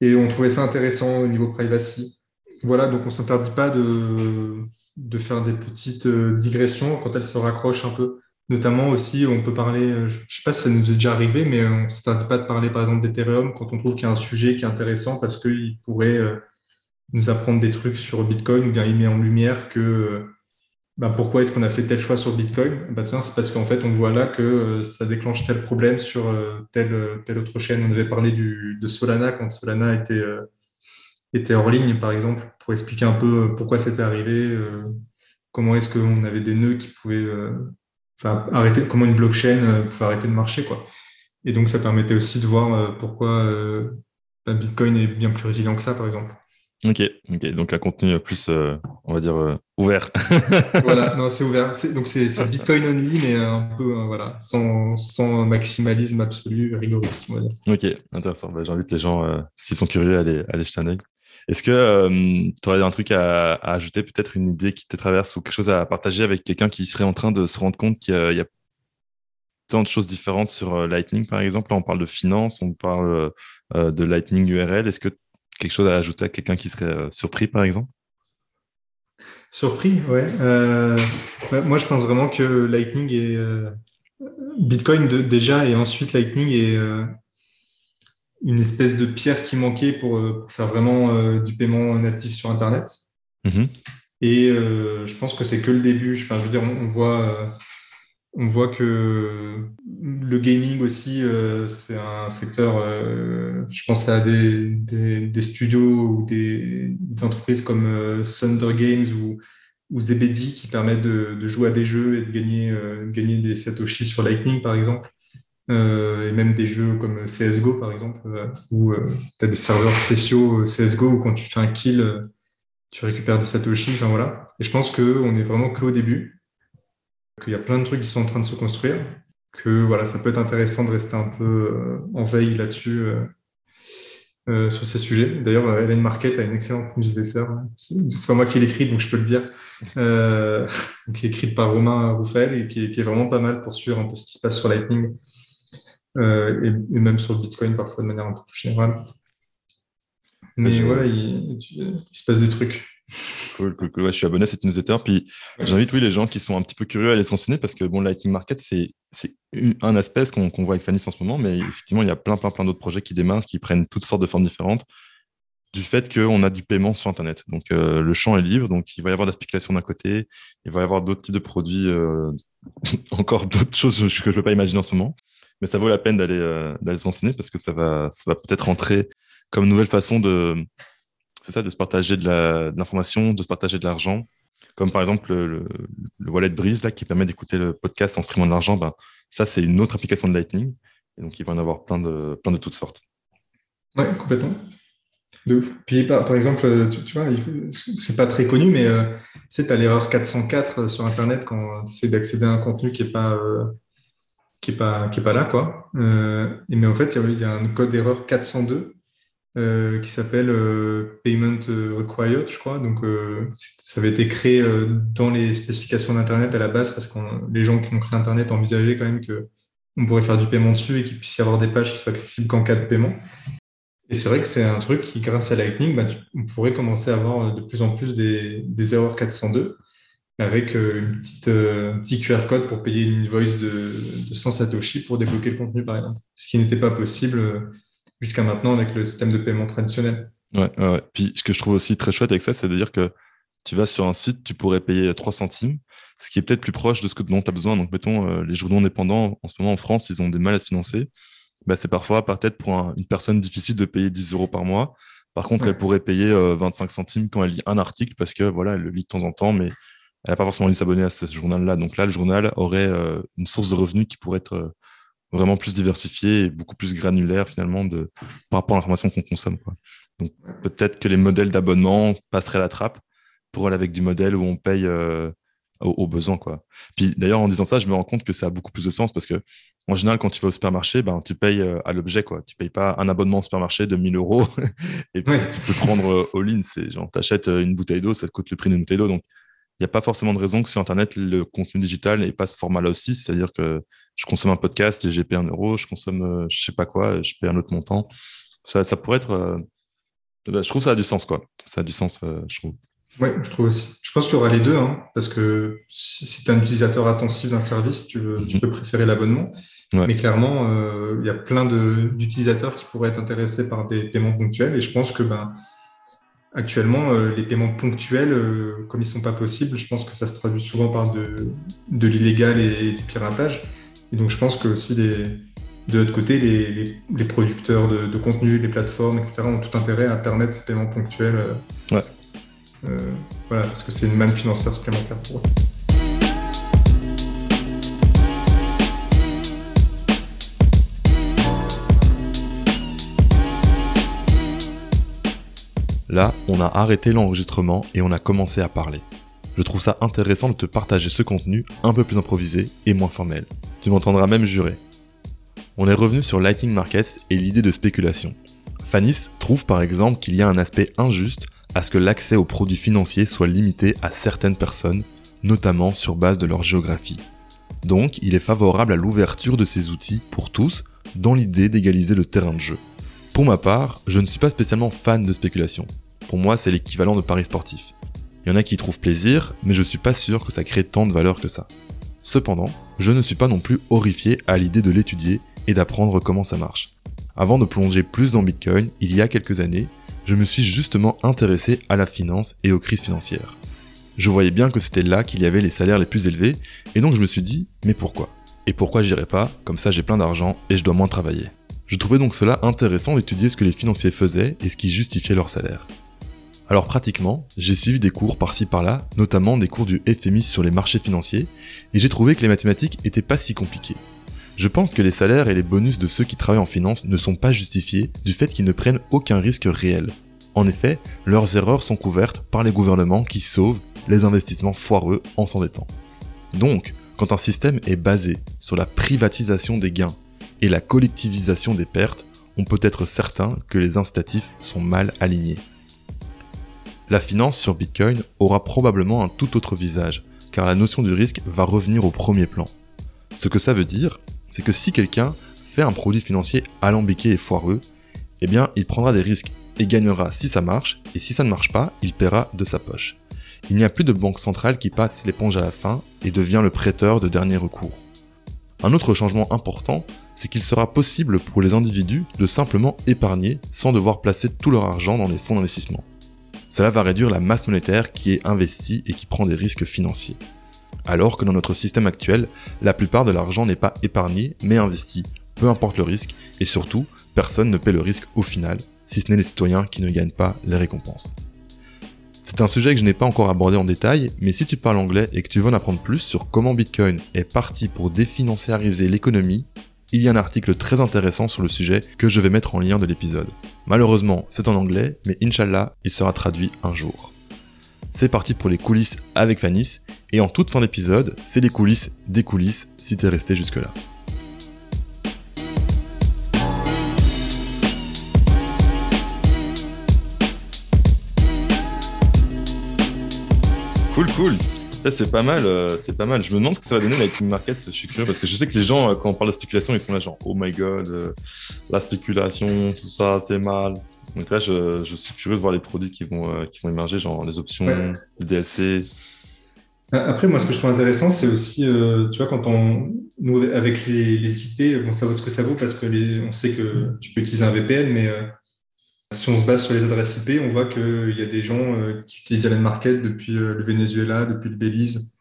Et on trouvait ça intéressant au niveau privacy. Voilà, donc on ne s'interdit pas de, de faire des petites euh, digressions quand elles se raccrochent un peu. Notamment aussi, on peut parler, euh, je ne sais pas si ça nous est déjà arrivé, mais on ne s'interdit pas de parler par exemple d'Ethereum quand on trouve qu'il y a un sujet qui est intéressant parce qu'il pourrait nous apprendre des trucs sur Bitcoin ou bien il met en lumière que bah, pourquoi est-ce qu'on a fait tel choix sur Bitcoin? Bah, C'est parce qu'en fait, on voit là que euh, ça déclenche tel problème sur euh, telle, euh, telle autre chaîne. On avait parlé du, de Solana quand Solana était, était hors ligne, par exemple, pour expliquer un peu pourquoi c'était arrivé, comment est-ce qu'on avait des nœuds qui pouvaient enfin, arrêter, comment une blockchain pouvait arrêter de marcher. Quoi. Et donc, ça permettait aussi de voir pourquoi bah, Bitcoin est bien plus résilient que ça, par exemple. Ok, ok. Donc un contenu plus, euh, on va dire, euh, ouvert. voilà, non, c'est ouvert. Donc c'est Bitcoin only, mais un peu, euh, voilà, sans, sans, maximalisme absolu, rigoriste, on va dire. Ok, intéressant. Bah, j'invite les gens, s'ils sont curieux, à aller, à aller jeter un œil. Est-ce que tu aurais un truc à, ajouter, peut-être une idée qui te traverse ou quelque chose à partager avec quelqu'un qui serait en train de se rendre compte qu'il y, a tant de choses différentes sur Lightning, par exemple? Là, on parle de finance, on parle de Lightning URL. Est-ce que quelque chose à ajouter à quelqu'un qui serait euh, surpris, par exemple? Surpris, ouais. Euh, moi, je pense vraiment que Lightning et euh, Bitcoin déjà, et ensuite Lightning est une espèce de pierre qui manquait pour, faire vraiment du paiement natif sur Internet. Mm-hmm. Et je pense que c'est que le début. Enfin, je veux dire, on voit on voit que le gaming aussi, euh, c'est un secteur, euh, je pense à des, des, studios ou des, entreprises comme euh, Thunder Games ou, ou Zebedee qui permettent de, jouer à des jeux et de gagner, gagner des Satoshi sur Lightning, par exemple. Et même des jeux comme CSGO, par exemple, où tu as des serveurs spéciaux CSGO où quand tu fais un kill, tu récupères des Satoshi. Enfin, voilà. Et je pense qu'on est vraiment qu'au début qu'il y a plein de trucs qui sont en train de se construire, que voilà, ça peut être intéressant de rester un peu euh, en veille là-dessus euh, euh, sur ces sujets. D'ailleurs, Hélène Marquette a une excellente newsletter. C'est pas moi qui l'écris, donc je peux le dire, qui est écrite par Romain Rouffel et qui est, vraiment pas mal pour suivre un peu ce qui se passe sur Lightning et, même sur le Bitcoin parfois de manière un peu plus générale. Mais voilà, il, se passe des trucs. Cool, cool, cool. je suis abonné à cette newsletter. Puis j'invite oui, les gens qui sont un petit peu curieux à les s'enseigner parce que bon, Lightning Market, c'est un aspect qu'on voit avec Fanny en ce moment, mais effectivement, il y a plein, plein, plein d'autres projets qui démarrent, qui prennent toutes sortes de formes différentes du fait qu'on a du paiement sur Internet. Donc euh, le champ est libre, donc il va y avoir de la spéculation d'un côté, il va y avoir d'autres types de produits, euh, encore d'autres choses que je ne peux pas imaginer en ce moment. Mais ça vaut la peine d'aller euh, s'enseigner parce que ça va, ça va peut-être rentrer comme nouvelle façon de, ça, de se partager de l'information, de, se partager de l'argent. Comme par exemple le, wallet Breeze là, qui permet d'écouter le podcast en streamant de l'argent. Ben, ça, c'est une autre application de Lightning. Et donc, il va en avoir plein de, plein de toutes sortes. Ouais, complètement. De ouf. Puis, par, exemple, tu, vois, c'est pas très connu, mais euh, tu tu as l'erreur 404 sur Internet quand tu essaies d'accéder à un contenu qui n'est pas, euh, qui est pas, qui est pas là. Quoi. Euh, mais en fait, il y, a un code d'erreur 402 euh, qui s'appelle euh, Payment Required, je crois. Donc, ça avait été créé dans les spécifications d'Internet à la base parce que les gens qui ont créé Internet envisageaient quand même qu'on pourrait faire du paiement dessus et qu'il puisse y avoir des pages qui soient accessibles qu'en cas de paiement. Et c'est vrai que c'est un truc qui, grâce à Lightning, bah, on pourrait commencer à avoir de plus en plus des, des erreurs 402 avec une petite, un petit QR code pour payer une invoice de, de 100 Satoshi pour débloquer le contenu, par exemple. Ce qui n'était pas possible jusqu'à maintenant avec le système de paiement traditionnel. Ouais, ouais, Puis ce que je trouve aussi très chouette avec ça, c'est de dire que tu vas sur un site, tu pourrais payer 3 centimes, ce qui est peut-être plus proche de ce dont tu as besoin. Donc, mettons, euh, les journaux indépendants, en ce moment en France, ils ont des mal à se financer. Bah, c'est parfois peut-être pour une personne difficile de payer 10 euros par mois. Par contre, elle pourrait payer 25 euh, centimes quand elle lit un article parce que voilà, elle le lit de temps en temps, mais elle n'a pas forcément envie de s'abonner à ce journal-là. Donc là, le journal aurait euh, une source de revenus qui pourrait être vraiment plus diversifié et beaucoup plus granulaire finalement de, par rapport à l'information qu'on consomme. Quoi. Donc peut-être que les modèles d'abonnement passeraient la trappe pour aller avec du modèle où on paye euh, aux, besoins. Quoi. Puis d'ailleurs, en disant ça, je me rends compte que ça a beaucoup plus de sens parce que en général, quand tu vas au supermarché, ben, tu payes euh, à l'objet. quoi. Tu payes pas un abonnement au supermarché de 1000 euros et puis tu peux prendre all in. C'est genre, tu achètes une bouteille d'eau, ça te coûte le prix d'une bouteille d'eau. Donc, il n'y a pas forcément de raison que sur Internet, le contenu digital n'ait pas ce format-là aussi. C'est-à-dire que je consomme un podcast et j'ai payé un euro, je consomme euh, je sais pas quoi, je paye un autre montant. Ça, ça pourrait être. Euh, bah, je trouve que ça a du sens, quoi. Ça a du sens, euh, je trouve. Oui, je trouve aussi. Je pense qu'il y aura les deux, hein, parce que si, tu es un utilisateur intensif d'un service, tu, tu, mhm. peux préférer l'abonnement. Mais clairement, il y a plein d'utilisateurs qui pourraient être intéressés par des paiements ponctuels. Et je pense que ben, Actuellement, euh, les paiements ponctuels, euh, comme ils ne sont pas possibles, je pense que ça se traduit souvent par de, de l'illégal et, du piratage. Et donc, je pense que aussi, de l'autre côté, les, les, producteurs de, de, contenu, les plateformes, etc., ont tout intérêt à permettre ces paiements ponctuels. Euh, ouais. voilà, parce que c'est une manne financière supplémentaire pour eux. Là, on a arrêté l'enregistrement et on a commencé à parler. Je trouve ça intéressant de te partager ce contenu un peu plus improvisé et moins formel. Tu m'entendras même jurer. On est revenu sur Lightning Markets et l'idée de spéculation. Fanis trouve par exemple qu'il y a un aspect injuste à ce que l'accès aux produits financiers soit limité à certaines personnes, notamment sur base de leur géographie. Donc, il est favorable à l'ouverture de ces outils pour tous, dans l'idée d'égaliser le terrain de jeu. Pour ma part, je ne suis pas spécialement fan de spéculation. Pour moi, c'est l'équivalent de paris sportif. Il y en a qui y trouvent plaisir, mais je suis pas sûr que ça crée tant de valeur que ça. Cependant, je ne suis pas non plus horrifié à l'idée de l'étudier et d'apprendre comment ça marche. Avant de plonger plus dans Bitcoin, il y a quelques années, je me suis justement intéressé à la finance et aux crises financières. Je voyais bien que c'était là qu'il y avait les salaires les plus élevés, et donc je me suis dit, mais pourquoi? Et pourquoi j'irais pas? Comme ça j'ai plein d'argent et je dois moins travailler. Je trouvais donc cela intéressant d'étudier ce que les financiers faisaient et ce qui justifiait leur salaire. Alors pratiquement, j'ai suivi des cours par-ci par-là, notamment des cours du FMI sur les marchés financiers, et j'ai trouvé que les mathématiques étaient pas si compliquées. Je pense que les salaires et les bonus de ceux qui travaillent en finance ne sont pas justifiés du fait qu'ils ne prennent aucun risque réel. En effet, leurs erreurs sont couvertes par les gouvernements qui sauvent les investissements foireux en s'endettant. Donc, quand un système est basé sur la privatisation des gains et la collectivisation des pertes, on peut être certain que les incitatifs sont mal alignés. La finance sur Bitcoin aura probablement un tout autre visage, car la notion du risque va revenir au premier plan. Ce que ça veut dire, c'est que si quelqu'un fait un produit financier alambiqué et foireux, eh bien il prendra des risques et gagnera si ça marche, et si ça ne marche pas, il paiera de sa poche. Il n'y a plus de banque centrale qui passe l'éponge à la fin et devient le prêteur de dernier recours. Un autre changement important, c'est qu'il sera possible pour les individus de simplement épargner sans devoir placer tout leur argent dans les fonds d'investissement. Cela va réduire la masse monétaire qui est investie et qui prend des risques financiers. Alors que dans notre système actuel, la plupart de l'argent n'est pas épargné mais investi, peu importe le risque, et surtout, personne ne paie le risque au final, si ce n'est les citoyens qui ne gagnent pas les récompenses. C'est un sujet que je n'ai pas encore abordé en détail, mais si tu parles anglais et que tu veux en apprendre plus sur comment Bitcoin est parti pour définanciariser l'économie, il y a un article très intéressant sur le sujet que je vais mettre en lien de l'épisode. Malheureusement, c'est en anglais, mais Inch'Allah, il sera traduit un jour. C'est parti pour les coulisses avec Vanis, et en toute fin d'épisode, c'est les coulisses des coulisses si t'es resté jusque-là. Cool, cool. C'est pas mal, euh, c'est pas mal. Je me demande ce que ça va donner Lightning Market, je suis curieux, parce que je sais que les gens, euh, quand on parle de spéculation, ils sont là genre, oh my god, euh, la spéculation, tout ça, c'est mal. Donc là, je, suis curieux de voir les produits qui vont, qui vont émerger, genre les options, le DLC. Après, moi, ce que je trouve intéressant, c'est aussi, tu vois, quand on, nous, avec les, les IP, bon, ça vaut ce que ça vaut parce que les, on sait que tu peux utiliser un VPN, mais si on se base sur les adresses IP, on voit qu'il y a des gens euh, qui utilisent Allen Market depuis euh, le Venezuela, depuis le Belize.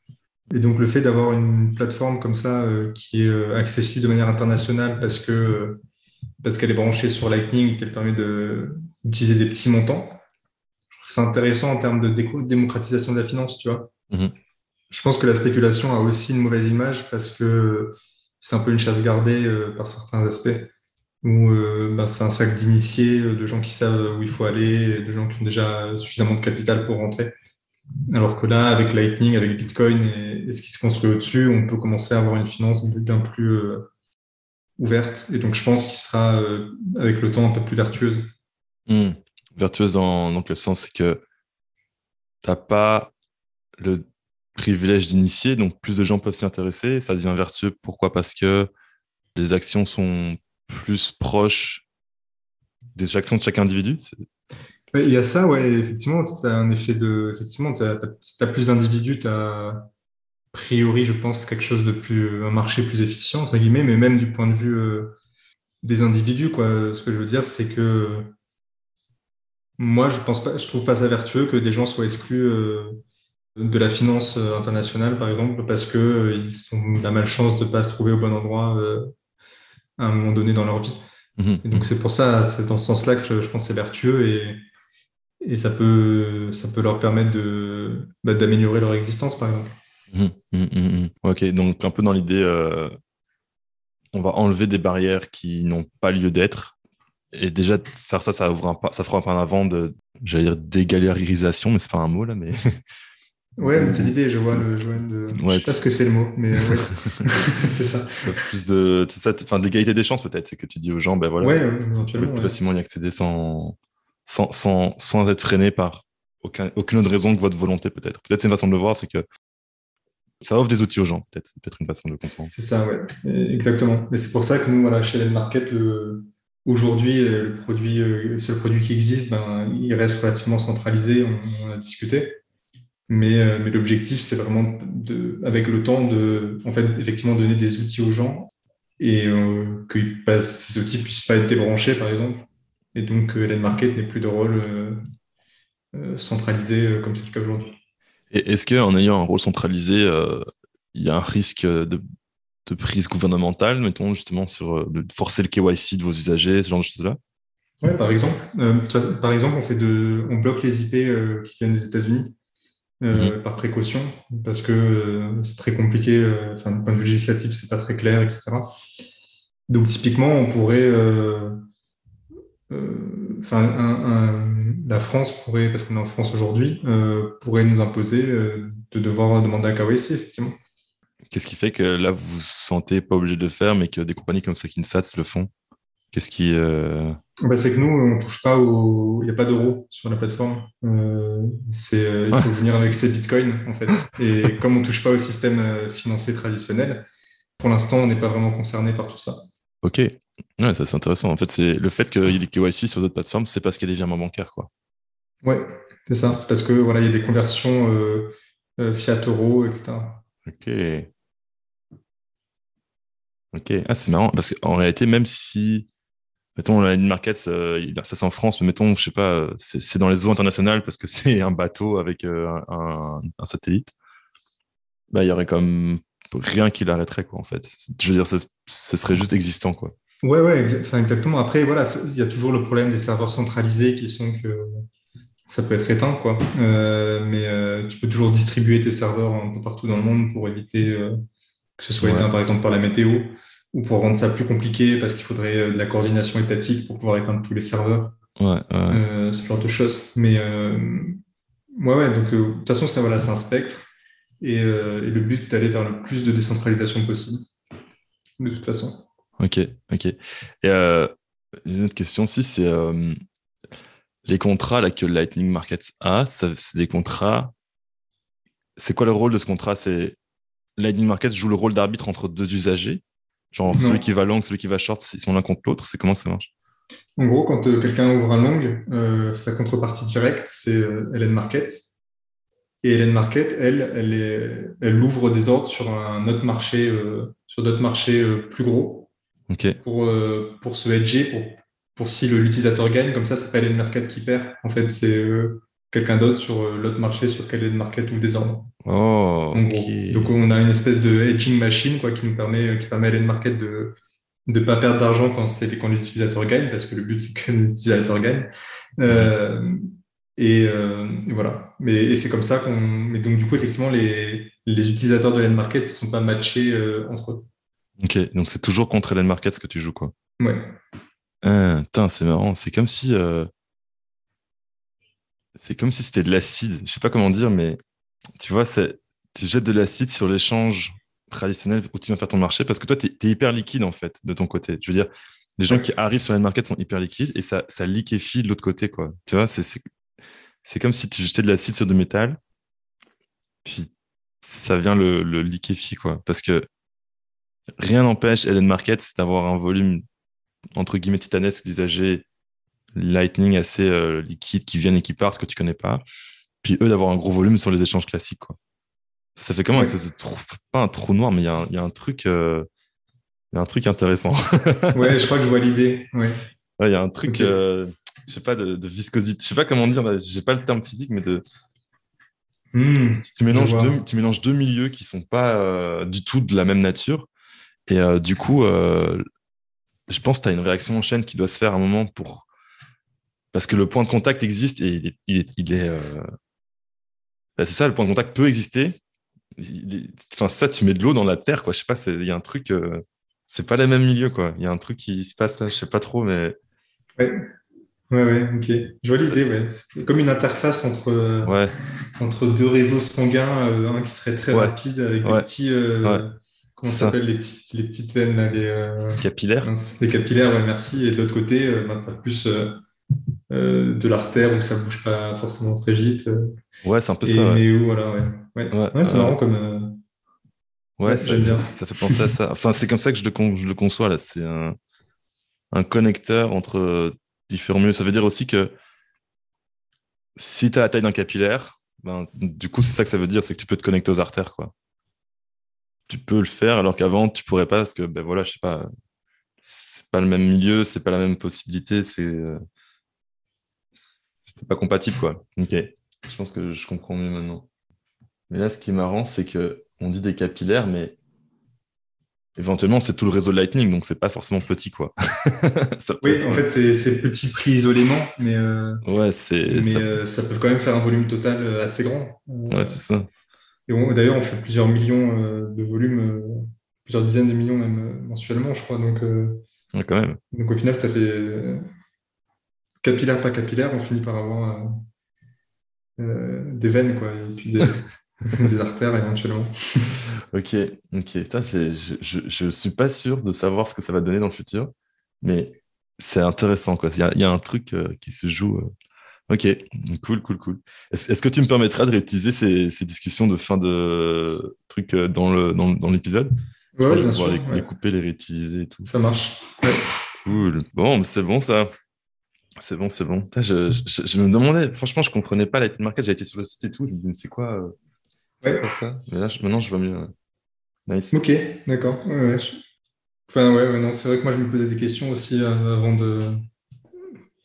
Et donc, le fait d'avoir une plateforme comme ça euh, qui est accessible de manière internationale parce que parce qu'elle est branchée sur Lightning et qu'elle permet d'utiliser des petits montants, je trouve ça intéressant en termes de démocratisation de la finance, tu vois. Mm-hmm. Je pense que la spéculation a aussi une mauvaise image parce que c'est un peu une chasse gardée par certains aspects où euh, bah, c'est un sac d'initiés, euh, de gens qui savent où il faut aller, de gens qui ont déjà suffisamment de capital pour rentrer. Alors que là, avec Lightning, avec Bitcoin et, ce qui se construit au-dessus, on peut commencer à avoir une finance bien plus euh, ouverte. Et donc, je pense qu'il sera, avec le temps, un peu plus vertueuse. Hmm. Vertueuse dans donc, le sens que tu n'as pas le privilège d'initier, donc plus de gens peuvent s'y intéresser. Ça devient vertueux. Pourquoi? Parce que les actions sont plus proches des actions de chaque individu il y a ça, ouais, effectivement, tu un effet de. Effectivement, si tu as plus d'individus, tu as a priori, je pense, quelque chose de plus. un marché plus efficient, entre guillemets, mais même du point de vue euh, des individus, quoi. Ce que je veux dire, c'est que moi, je pense pas, je trouve pas ça vertueux que des gens soient exclus euh, de la finance euh, internationale, par exemple, parce qu'ils ont la malchance de ne pas se trouver au bon endroit à un moment donné dans leur vie. Mmh et donc, c'est pour ça, c'est dans ce sens-là que je, je pense que c'est vertueux et et ça peut, ça peut leur permettre de, bah, d'améliorer leur existence, par exemple. Hum, hum, ok, donc un peu dans l'idée, euh, on va enlever des barrières qui n'ont pas lieu d'être. Et déjà, faire ça, ça, ouvre un pas, ça fera un pas en avant de, j'allais dire, dégalérisation, mais c'est pas un mot là, mais. Ouais, c'est l'idée, je vois le. Je, de... sais pas ce que c'est le mot, mais ouais. c'est ça. Plus de, ça, enfin, d'égalité des chances peut-être, c'est que tu dis aux gens, ben voilà, ouais, éventuellement, plus facilement y accéder sans, sans, sans, sans être freiné par aucun, aucune autre raison que votre volonté, peut-être. Peut-être c'est une façon de le voir, c'est que ça offre des outils aux gens, peut-être. C'est peut-être une façon de le comprendre. C'est ça, ouais. Exactement. Et c'est pour ça que nous, voilà, chez Market, le... aujourd'hui, euh, le produit, euh, le seul produit qui existe, ben, il reste relativement centralisé, on, a discuté. Mais, euh, mais l'objectif, c'est vraiment, de, avec le temps, de, en fait, effectivement, donner des outils aux gens et que ces outils puissent pas être débranchés, par exemple, et donc, euh, Market n'est plus de rôle euh, euh, centralisé comme c'est le cas aujourd'hui. Est-ce qu'en ayant un rôle centralisé, il y a un risque de, prise gouvernementale, mettons, justement, sur de forcer le KYC de vos usagers, ce genre de choses-là? Oui, par exemple. par exemple, on, fait de, on bloque les IP qui viennent des États-Unis mhm. par précaution, parce que c'est très compliqué, enfin, du point de vue législatif, c'est pas très clair, etc. Donc, typiquement, on pourrait euh, enfin, la France pourrait, parce qu'on est en France aujourd'hui, euh, pourrait nous imposer euh, de devoir demander un KYC, effectivement. Qu'est-ce qui fait que là, vous vous sentez pas obligé de le faire, mais que des compagnies comme Sakinsats le font? Qu'est-ce qui. Bah, c'est que nous, on touche pas au. Il n'y a pas d'euros sur la plateforme. c'est, il faut venir avec ses bitcoins, en fait. Et comme on touche pas au système financier traditionnel, pour l'instant, on n'est pas vraiment concerné par tout ça. Ok. Ouais, ça c'est intéressant. En fait, c'est le fait qu'il y ait des KYC sur d'autres plateformes, c'est parce qu'il y a des virements bancaires, quoi. Ouais, c'est ça. C'est parce que voilà, il y a des conversions euh, euh, fiat euro, etc. Ok. Ok. Ah, c'est marrant parce qu'en réalité, même si mettons la ligne market, euh, ça c'est en France, mais mettons, je sais pas, c'est dans les eaux internationales parce que c'est un bateau avec un, satellite. Bah, il y aurait comme rien qui l'arrêterait, quoi, en fait. Je veux dire, ce, serait juste existant, quoi. Ouais, ouais, enfin, exactement. Après, voilà, il y a toujours le problème des serveurs centralisés qui sont que ça peut être éteint, quoi. Euh, mais euh, tu peux toujours distribuer tes serveurs un peu partout dans le monde pour éviter euh, que ce soit éteint, par exemple, par la météo, ou pour rendre ça plus compliqué parce qu'il faudrait de la coordination étatique pour pouvoir éteindre tous les serveurs. Ouais, ce genre de choses. Mais ouais, ouais, donc de toute façon, ça, voilà, c'est un spectre. Euh, et, le but, c'est d'aller vers le plus de décentralisation possible, de toute façon. Ok, ok. Et euh, une autre question aussi, c'est euh, les contrats là, que Lightning Markets a, c'est des contrats. C'est quoi le rôle de ce contrat? C'est Lightning Markets joue le rôle d'arbitre entre deux usagers? Genre celui qui va long, celui qui va short, ils sont l'un contre l'autre. C'est comment que ça marche? En gros, quand quelqu'un ouvre un long, sa contrepartie directe, c'est LN Market. Et Hélène Market, elle, elle, est, elle ouvre des ordres sur un autre marché, euh, sur d'autres marchés euh, plus gros. Pour, euh, pour se hedger, pour, pour si l'utilisateur gagne, comme ça, c'est pas Hélène Market qui perd. En fait, c'est quelqu'un d'autre sur l'autre marché sur lequel Hélène Market ouvre des ordres. Oh, Donc, on a une espèce de hedging machine quoi, qui nous permet, qui permet à Hélène Market de ne pas perdre d'argent quand, quand les utilisateurs gagnent, parce que le but, c'est que les utilisateurs gagnent. Euh, euh, et, voilà. Mais c'est comme ça qu'on. Mais donc, du coup, effectivement, les, les utilisateurs de Land Market ne sont pas matchés euh, entre eux. Ok, donc c'est toujours contre Land Market ce que tu joues, quoi. Ouais. Ah, c'est marrant. C'est comme si. C'est comme si c'était de l'acide. Je sais pas comment dire, mais tu vois, tu jettes de l'acide sur l'échange traditionnel où tu viens faire ton marché parce que toi, tu es, hyper liquide en fait de ton côté. Je veux dire, les gens qui arrivent sur les market sont hyper liquides et ça, ça liquéfie de l'autre côté. Quoi. Tu vois, c'est comme si tu jetais de l'acide sur du métal, puis ça vient le, le liquéfier. Quoi. Parce que rien n'empêche Ellen Market d'avoir un volume entre guillemets titanesque d'usagers Lightning assez euh, liquide qui viennent et qui partent que tu connais pas. Puis eux d'avoir un gros volume sur les échanges classiques. Quoi. Ça fait comment ouais. pas un trou noir, mais il y, y, a un truc, euh, y a un truc intéressant. ouais, je crois que je vois l'idée. Ouais. Il y a un truc, okay. euh, je sais pas, de, de, viscosité. Je sais pas comment dire, j'ai pas le terme physique, mais de. Mmh, tu, mélanges deux, tu mélanges deux milieux qui sont pas euh, du tout de la même nature. Et euh, du coup, je pense que tu as une réaction en chaîne qui doit se faire à un moment pour. Parce que le point de contact existe et il est. Il est, il est bah, c'est ça, le point de contact peut exister, enfin ça tu mets de l'eau dans la terre quoi. Je sais pas il y a un truc euh, c'est pas les mêmes milieux quoi. Il y a un truc qui se passe là je sais pas trop mais ouais. Ouais ouais ok. Je vois l'idée ouais. C'est comme une interface entre ouais. entre deux réseaux sanguins euh, un qui serait très ouais. rapide avec des petits euh, comment ça s'appelle les petites les petites veines là, les euh, capillaires. les capillaires ouais, merci. Et de l'autre côté bah, tu as plus de l'artère où ça bouge pas forcément très vite ouais c'est un peu et, ça mais où voilà ouais Ouais, ouais c'est marrant comme. Euh... Ouais, ça, ça, ça, fait penser à ça. Enfin, c'est comme ça que je le, con, je le conçois là. C'est un, un, connecteur entre différents milieux. Ça veut dire aussi que si tu as la taille d'un capillaire, ben, du coup, c'est ça que ça veut dire, c'est que tu peux te connecter aux artères, quoi. Tu peux le faire alors qu'avant, tu pourrais pas parce que, ben voilà, je sais pas, c'est pas le même milieu, c'est pas la même possibilité, c'est pas compatible, quoi. Ok, je pense que je comprends mieux maintenant. Mais là, ce qui est marrant, c'est que on dit des capillaires, mais éventuellement, c'est tout le réseau Lightning, donc c'est pas forcément petit, quoi. oui, en fait, c'est petit prix isolément, mais, euh, ouais, c'est, mais ça... Euh, ça... peut quand même faire un volume total euh, assez grand. Ouais, c'est ça. Et d'ailleurs, on fait plusieurs millions de volumes, plusieurs dizaines de millions même mensuellement, je crois. Donc, ouais, quand même. donc au final, ça fait capillaire, pas capillaire, on finit par avoir des veines, quoi, et puis des... des artères éventuellement. ok, ok. Putain, je, je, suis pas sûr de savoir ce que ça va donner dans le futur, mais c'est intéressant. Il y a, y a, un truc euh, qui se joue. Euh... Ok, cool, cool, cool. Est-ce est que tu me permettras de réutiliser ces, ces, discussions de fin de trucs euh, dans l'épisode dans, dans Ouais, bien sûr. Les, ouais. les, couper, les réutiliser et tout. Ça marche. Ouais. Cool. Bon, c'est bon ça. C'est bon, c'est bon. Je, je, je, me demandais, franchement, je comprenais pas la market. J'ai été sur le site et tout. Je me disais, c'est quoi euh... Ouais. Ça? Mais là, je, maintenant, je vois mieux. Nice. Ok, d'accord. Ouais. Enfin, ouais, non, c'est vrai que moi, je me posais des questions aussi euh, avant de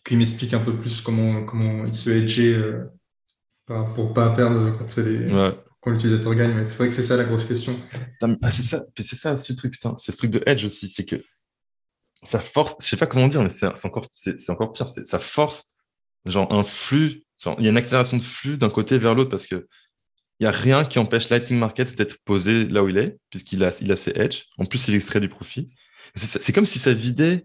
qu'il m'explique un peu plus comment, comment il se hedgeait euh, pour pas perdre quand, les... quand l'utilisateur gagne. C'est vrai que c'est ça la grosse question. Ah, c'est ça, c'est ça aussi le truc, putain. C'est ce truc de hedge aussi, c'est que ça force, je sais pas comment dire, mais c'est encore, c'est encore pire. Ça force genre un flux, il y a une accélération de flux d'un côté vers l'autre parce que il n'y a rien qui empêche Lightning Markets d'être posé là où il est, puisqu'il a, il a ses edges. En plus, il extrait du profit. C'est comme si ça vidait.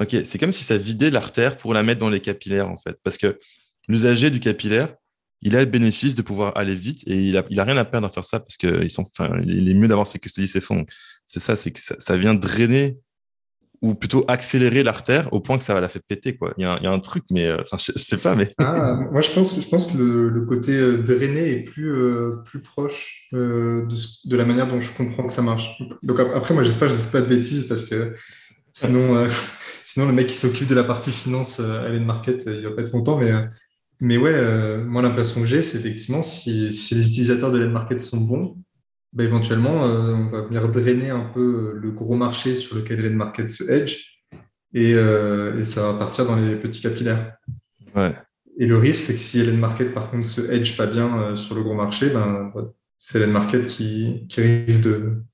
Ok, c'est comme si ça vidait l'artère pour la mettre dans les capillaires, en fait. Parce que l'usager du capillaire, il a le bénéfice de pouvoir aller vite et il a, il a rien à perdre à faire ça parce qu'il enfin, il est mieux d'avoir ses custodies, ses fonds. C'est ça, c'est que ça, vient drainer ou plutôt accélérer l'artère au point que ça va la faire péter. Quoi. Il, y a un, truc, mais euh, je, je sais pas. Mais... ah, moi, je pense, je pense le, le côté drainé est plus, euh, plus proche euh, de, de, la manière dont je comprends que ça marche. Donc après, moi, j'espère que je ne dis pas de bêtises parce que sinon, euh, sinon le mec qui s'occupe de la partie finance à Ellen Market, il va pas être content. Mais, mais ouais, moi, l'impression que j'ai, c'est effectivement si, les utilisateurs de Ellen Market sont bons, bah, éventuellement, euh, on va venir drainer un peu le gros marché sur lequel Ellen Market se hedge et, euh, et, ça va partir dans les petits capillaires. Ouais. Et le risque, c'est que si Ellen Market, par contre, se hedge pas bien euh, sur le gros marché, ben, c'est Ellen Market qui, qui risque de,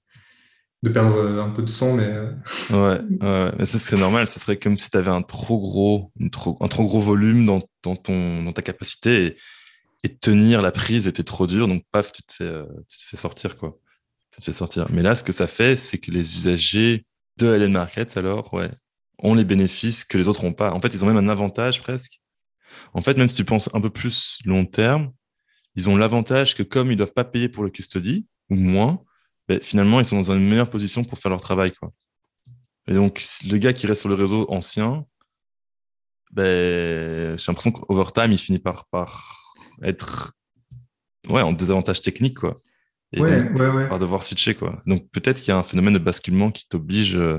de, perdre un peu de sang. Mais... Ouais, ouais. mais ce serait normal. Ce serait comme si tu avais un trop gros, trop, un trop gros volume dans, dans, ton, dans ta capacité. Et, et tenir la prise était trop dur, donc paf, tu te fais, euh, tu te fais sortir, quoi. Tu te fais sortir. Mais là, ce que ça fait, c'est que les usagers de LN Markets, alors, ouais, ont les bénéfices que les autres n'ont pas. En fait, ils ont même un avantage presque. En fait, même si tu penses un peu plus long terme, ils ont l'avantage que comme ils doivent pas payer pour le custody, ou moins, ben, finalement, ils sont dans une meilleure position pour faire leur travail. Quoi. Et donc, le gars qui reste sur le réseau ancien, ben, j'ai l'impression qu'overtime, il finit par être ouais, en désavantage technique. Quoi. Et ouais, ouais, ouais. par devoir switcher. Quoi. Donc, peut-être qu'il y a un phénomène de basculement qui t'oblige. Euh,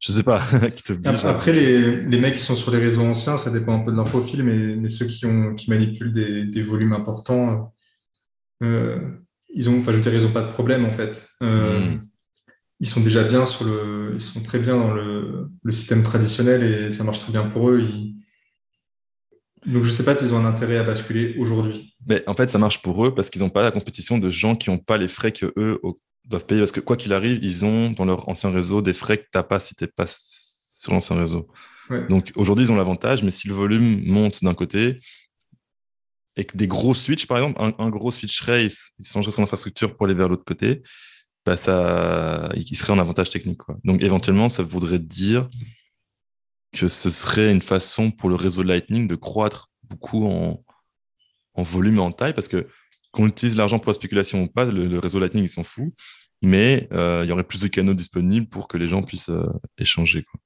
je sais pas, qui. Après, les, les, mecs qui sont sur les réseaux anciens, ça dépend un peu de leur profil, mais, mais ceux qui, ont, qui manipulent des, des volumes importants, euh, ils ont, enfin, je veux dire, ils n'ont pas de problème en fait. Euh, hmm. Ils sont déjà bien sur le, ils sont très bien dans le, le, système traditionnel et ça marche très bien pour eux. Ils... Donc je sais pas s'ils ont un intérêt à basculer aujourd'hui. Mais en fait, ça marche pour eux parce qu'ils n'ont pas la compétition de gens qui n'ont pas les frais que eux doivent payer. Parce que quoi qu'il arrive, ils ont dans leur ancien réseau des frais que tu n'as pas si tu n'es pas sur l'ancien réseau. Donc aujourd'hui, ils ont l'avantage, mais si le volume monte d'un côté, et que des gros switches, par exemple, un, gros switcherait, il, il changerait son infrastructure pour aller vers l'autre côté, bah ça, il serait en avantage technique. Quoi. Donc éventuellement, ça voudrait dire que ce serait une façon pour le réseau Lightning de croître beaucoup en, volume et en taille, parce que qu'on utilise l'argent pour la spéculation ou pas, le, réseau Lightning, il s'en fout, mais euh, il y aurait plus de canaux disponibles pour que les gens puissent euh, échanger. Quoi.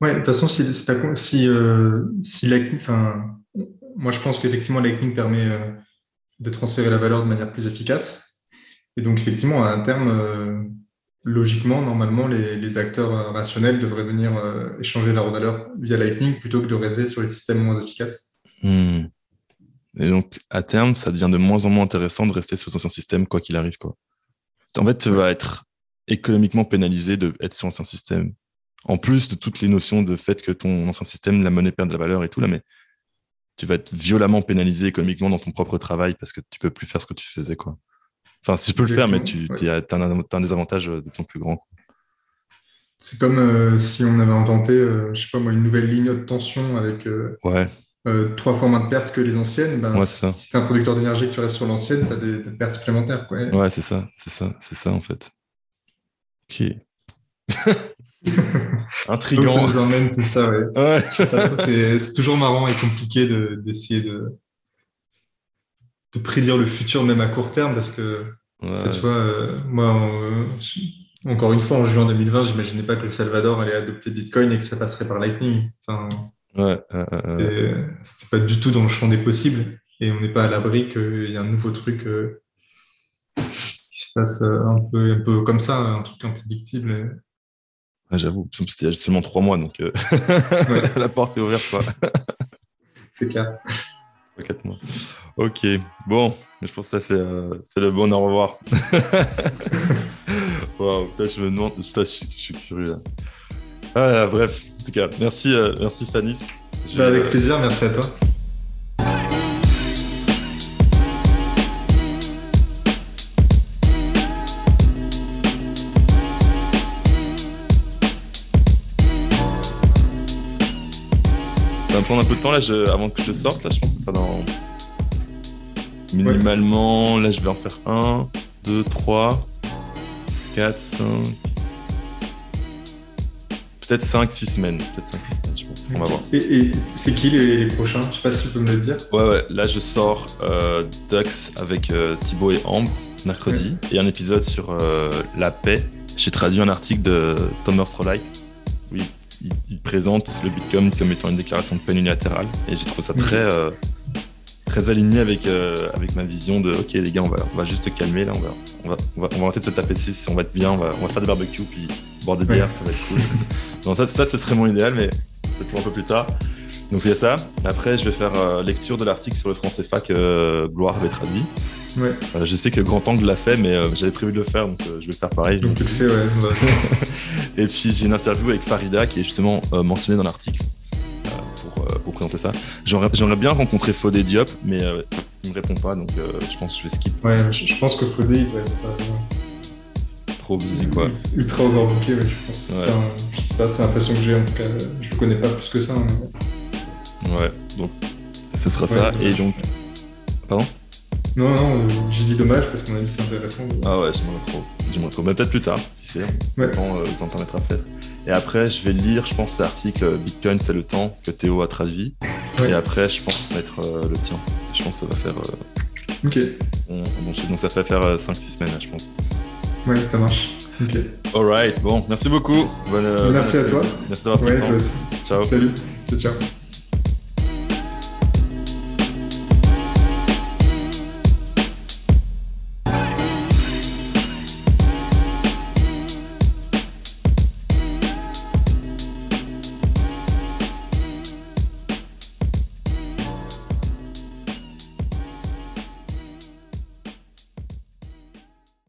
Ouais, de toute façon, si, si, si, euh, si Lightning, moi, je pense qu'effectivement, Lightning permet euh, de transférer la valeur de manière plus efficace. Et donc, effectivement, à un terme, logiquement, normalement, les, acteurs euh, rationnels devraient venir échanger leur valeur via Lightning plutôt que de rester sur les systèmes moins efficaces. Hmm. Et donc, à terme, ça devient de moins en moins intéressant de rester sur un système, quoi qu'il arrive. Quoi. En fait, tu vas être économiquement pénalisé d'être sur ancien système. En plus de toutes les notions de fait que ton ancien système, la monnaie perd de la valeur et tout, là, mais tu vas être violemment pénalisé économiquement dans ton propre travail parce que tu peux plus faire ce que tu faisais. Quoi. Enfin, si je peux le faire, mais tu as, un, désavantage de ton plus grand. C'est comme euh, si on avait inventé, euh, je sais pas moi, une nouvelle ligne de tension avec euh, ouais. trois fois moins de pertes que les anciennes. Ben, ouais, si, tu es un producteur d'énergie que tu restes sur l'ancienne, tu as des, pertes supplémentaires. Quoi. Ouais, c'est ça, c'est ça, c'est ça en fait. Ok. Intriguant. ça nous emmène tout ça, ouais. c'est toujours marrant et compliqué d'essayer de, de, prédire le futur, même à court terme, parce que, tu vois, euh, moi, encore une fois, en juin 2020, j'imaginais pas que le Salvador allait adopter Bitcoin et que ça passerait par Lightning. Enfin, ouais, C'était pas du tout dans le champ des possibles. Et on n'est pas à l'abri qu'il y ait un nouveau truc euh, qui se passe euh, un peu, un peu comme ça, un truc imprédictible. J'avoue, c'était seulement trois mois, donc la porte est ouverte. c'est clair. Quatre mois. Ok, bon, je pense que ça, c'est euh, le bon au revoir. Waouh, je me demande, je, je, je suis curieux. Ah, bref, en tout cas, merci, euh, merci Fanis. Bah, avec plaisir, merci à toi. prendre un peu de temps là, avant que je sorte. Là, je pense que ça sera dans. Minimalement, là, je vais en faire 1, 2, 3, 4, 5. Peut-être 5, 6 semaines. Peut-être 5, 6 semaines, je pense. On va voir. Et, c'est qui les, prochains? Je sais pas si tu peux me le dire. Ouais, ouais. Là, je sors euh, Dux avec euh, Thibaut et Ambre mercredi et un épisode sur euh, la paix. J'ai traduit un article de Thomas Strolight. Oui, il, présente le Bitcoin comme étant une déclaration de peine unilatérale. Et j'ai trouvé ça très, euh, très aligné avec, euh, avec ma vision de OK, les gars, on va, on va juste se calmer. Là, on, va, on, va, on, va, on va arrêter de se taper dessus. On va être bien, on va, on va faire des barbecues, puis boire des bières, ça va être cool. Donc, ça, ça, ce serait mon idéal, mais peut-être pour un peu plus tard. Donc, il y a ça. Après, je vais faire euh, lecture de l'article sur le français fac que Gloire avait traduit. Ouais. Euh, je sais que Grand Angle l'a fait, mais euh, j'avais prévu de le faire, donc euh, je vais le faire pareil. Donc, tu le fais, ouais. et puis j'ai une interview avec Farida qui est justement mentionnée dans l'article pour, pour, présenter ça. J'aimerais bien rencontrer Fodé Diop, mais il me répond pas, donc je pense que je vais skip. Ouais, je, pense que Fodé, il doit être trop busy, quoi. Ultra overbooké, ouais, je pense. je sais pas, c'est l'impression que j'ai, en tout cas. Je le connais pas plus que ça. Ouais, donc ce sera ça. Et donc. Pardon? Non, non, j'ai dit dommage parce qu'on a vu c'est intéressant. Ah ouais, j'aimerais trop. J'aimerais trop. Mais peut-être plus tard, qui sait. Ouais. Quand, euh, quand peut-être. Et après, je vais lire, je pense, l'article Bitcoin, c'est le temps que Théo a traduit. Et après, je pense mettre le tien. Je pense que ça va faire. ok. Bon, donc ça fait faire 5-6 semaines, je pense. Ouais, ça marche. Ok. Alright, bon, merci beaucoup. merci à toi. Merci d'avoir Ouais, toi aussi. Ciao. Salut. Ciao, ciao.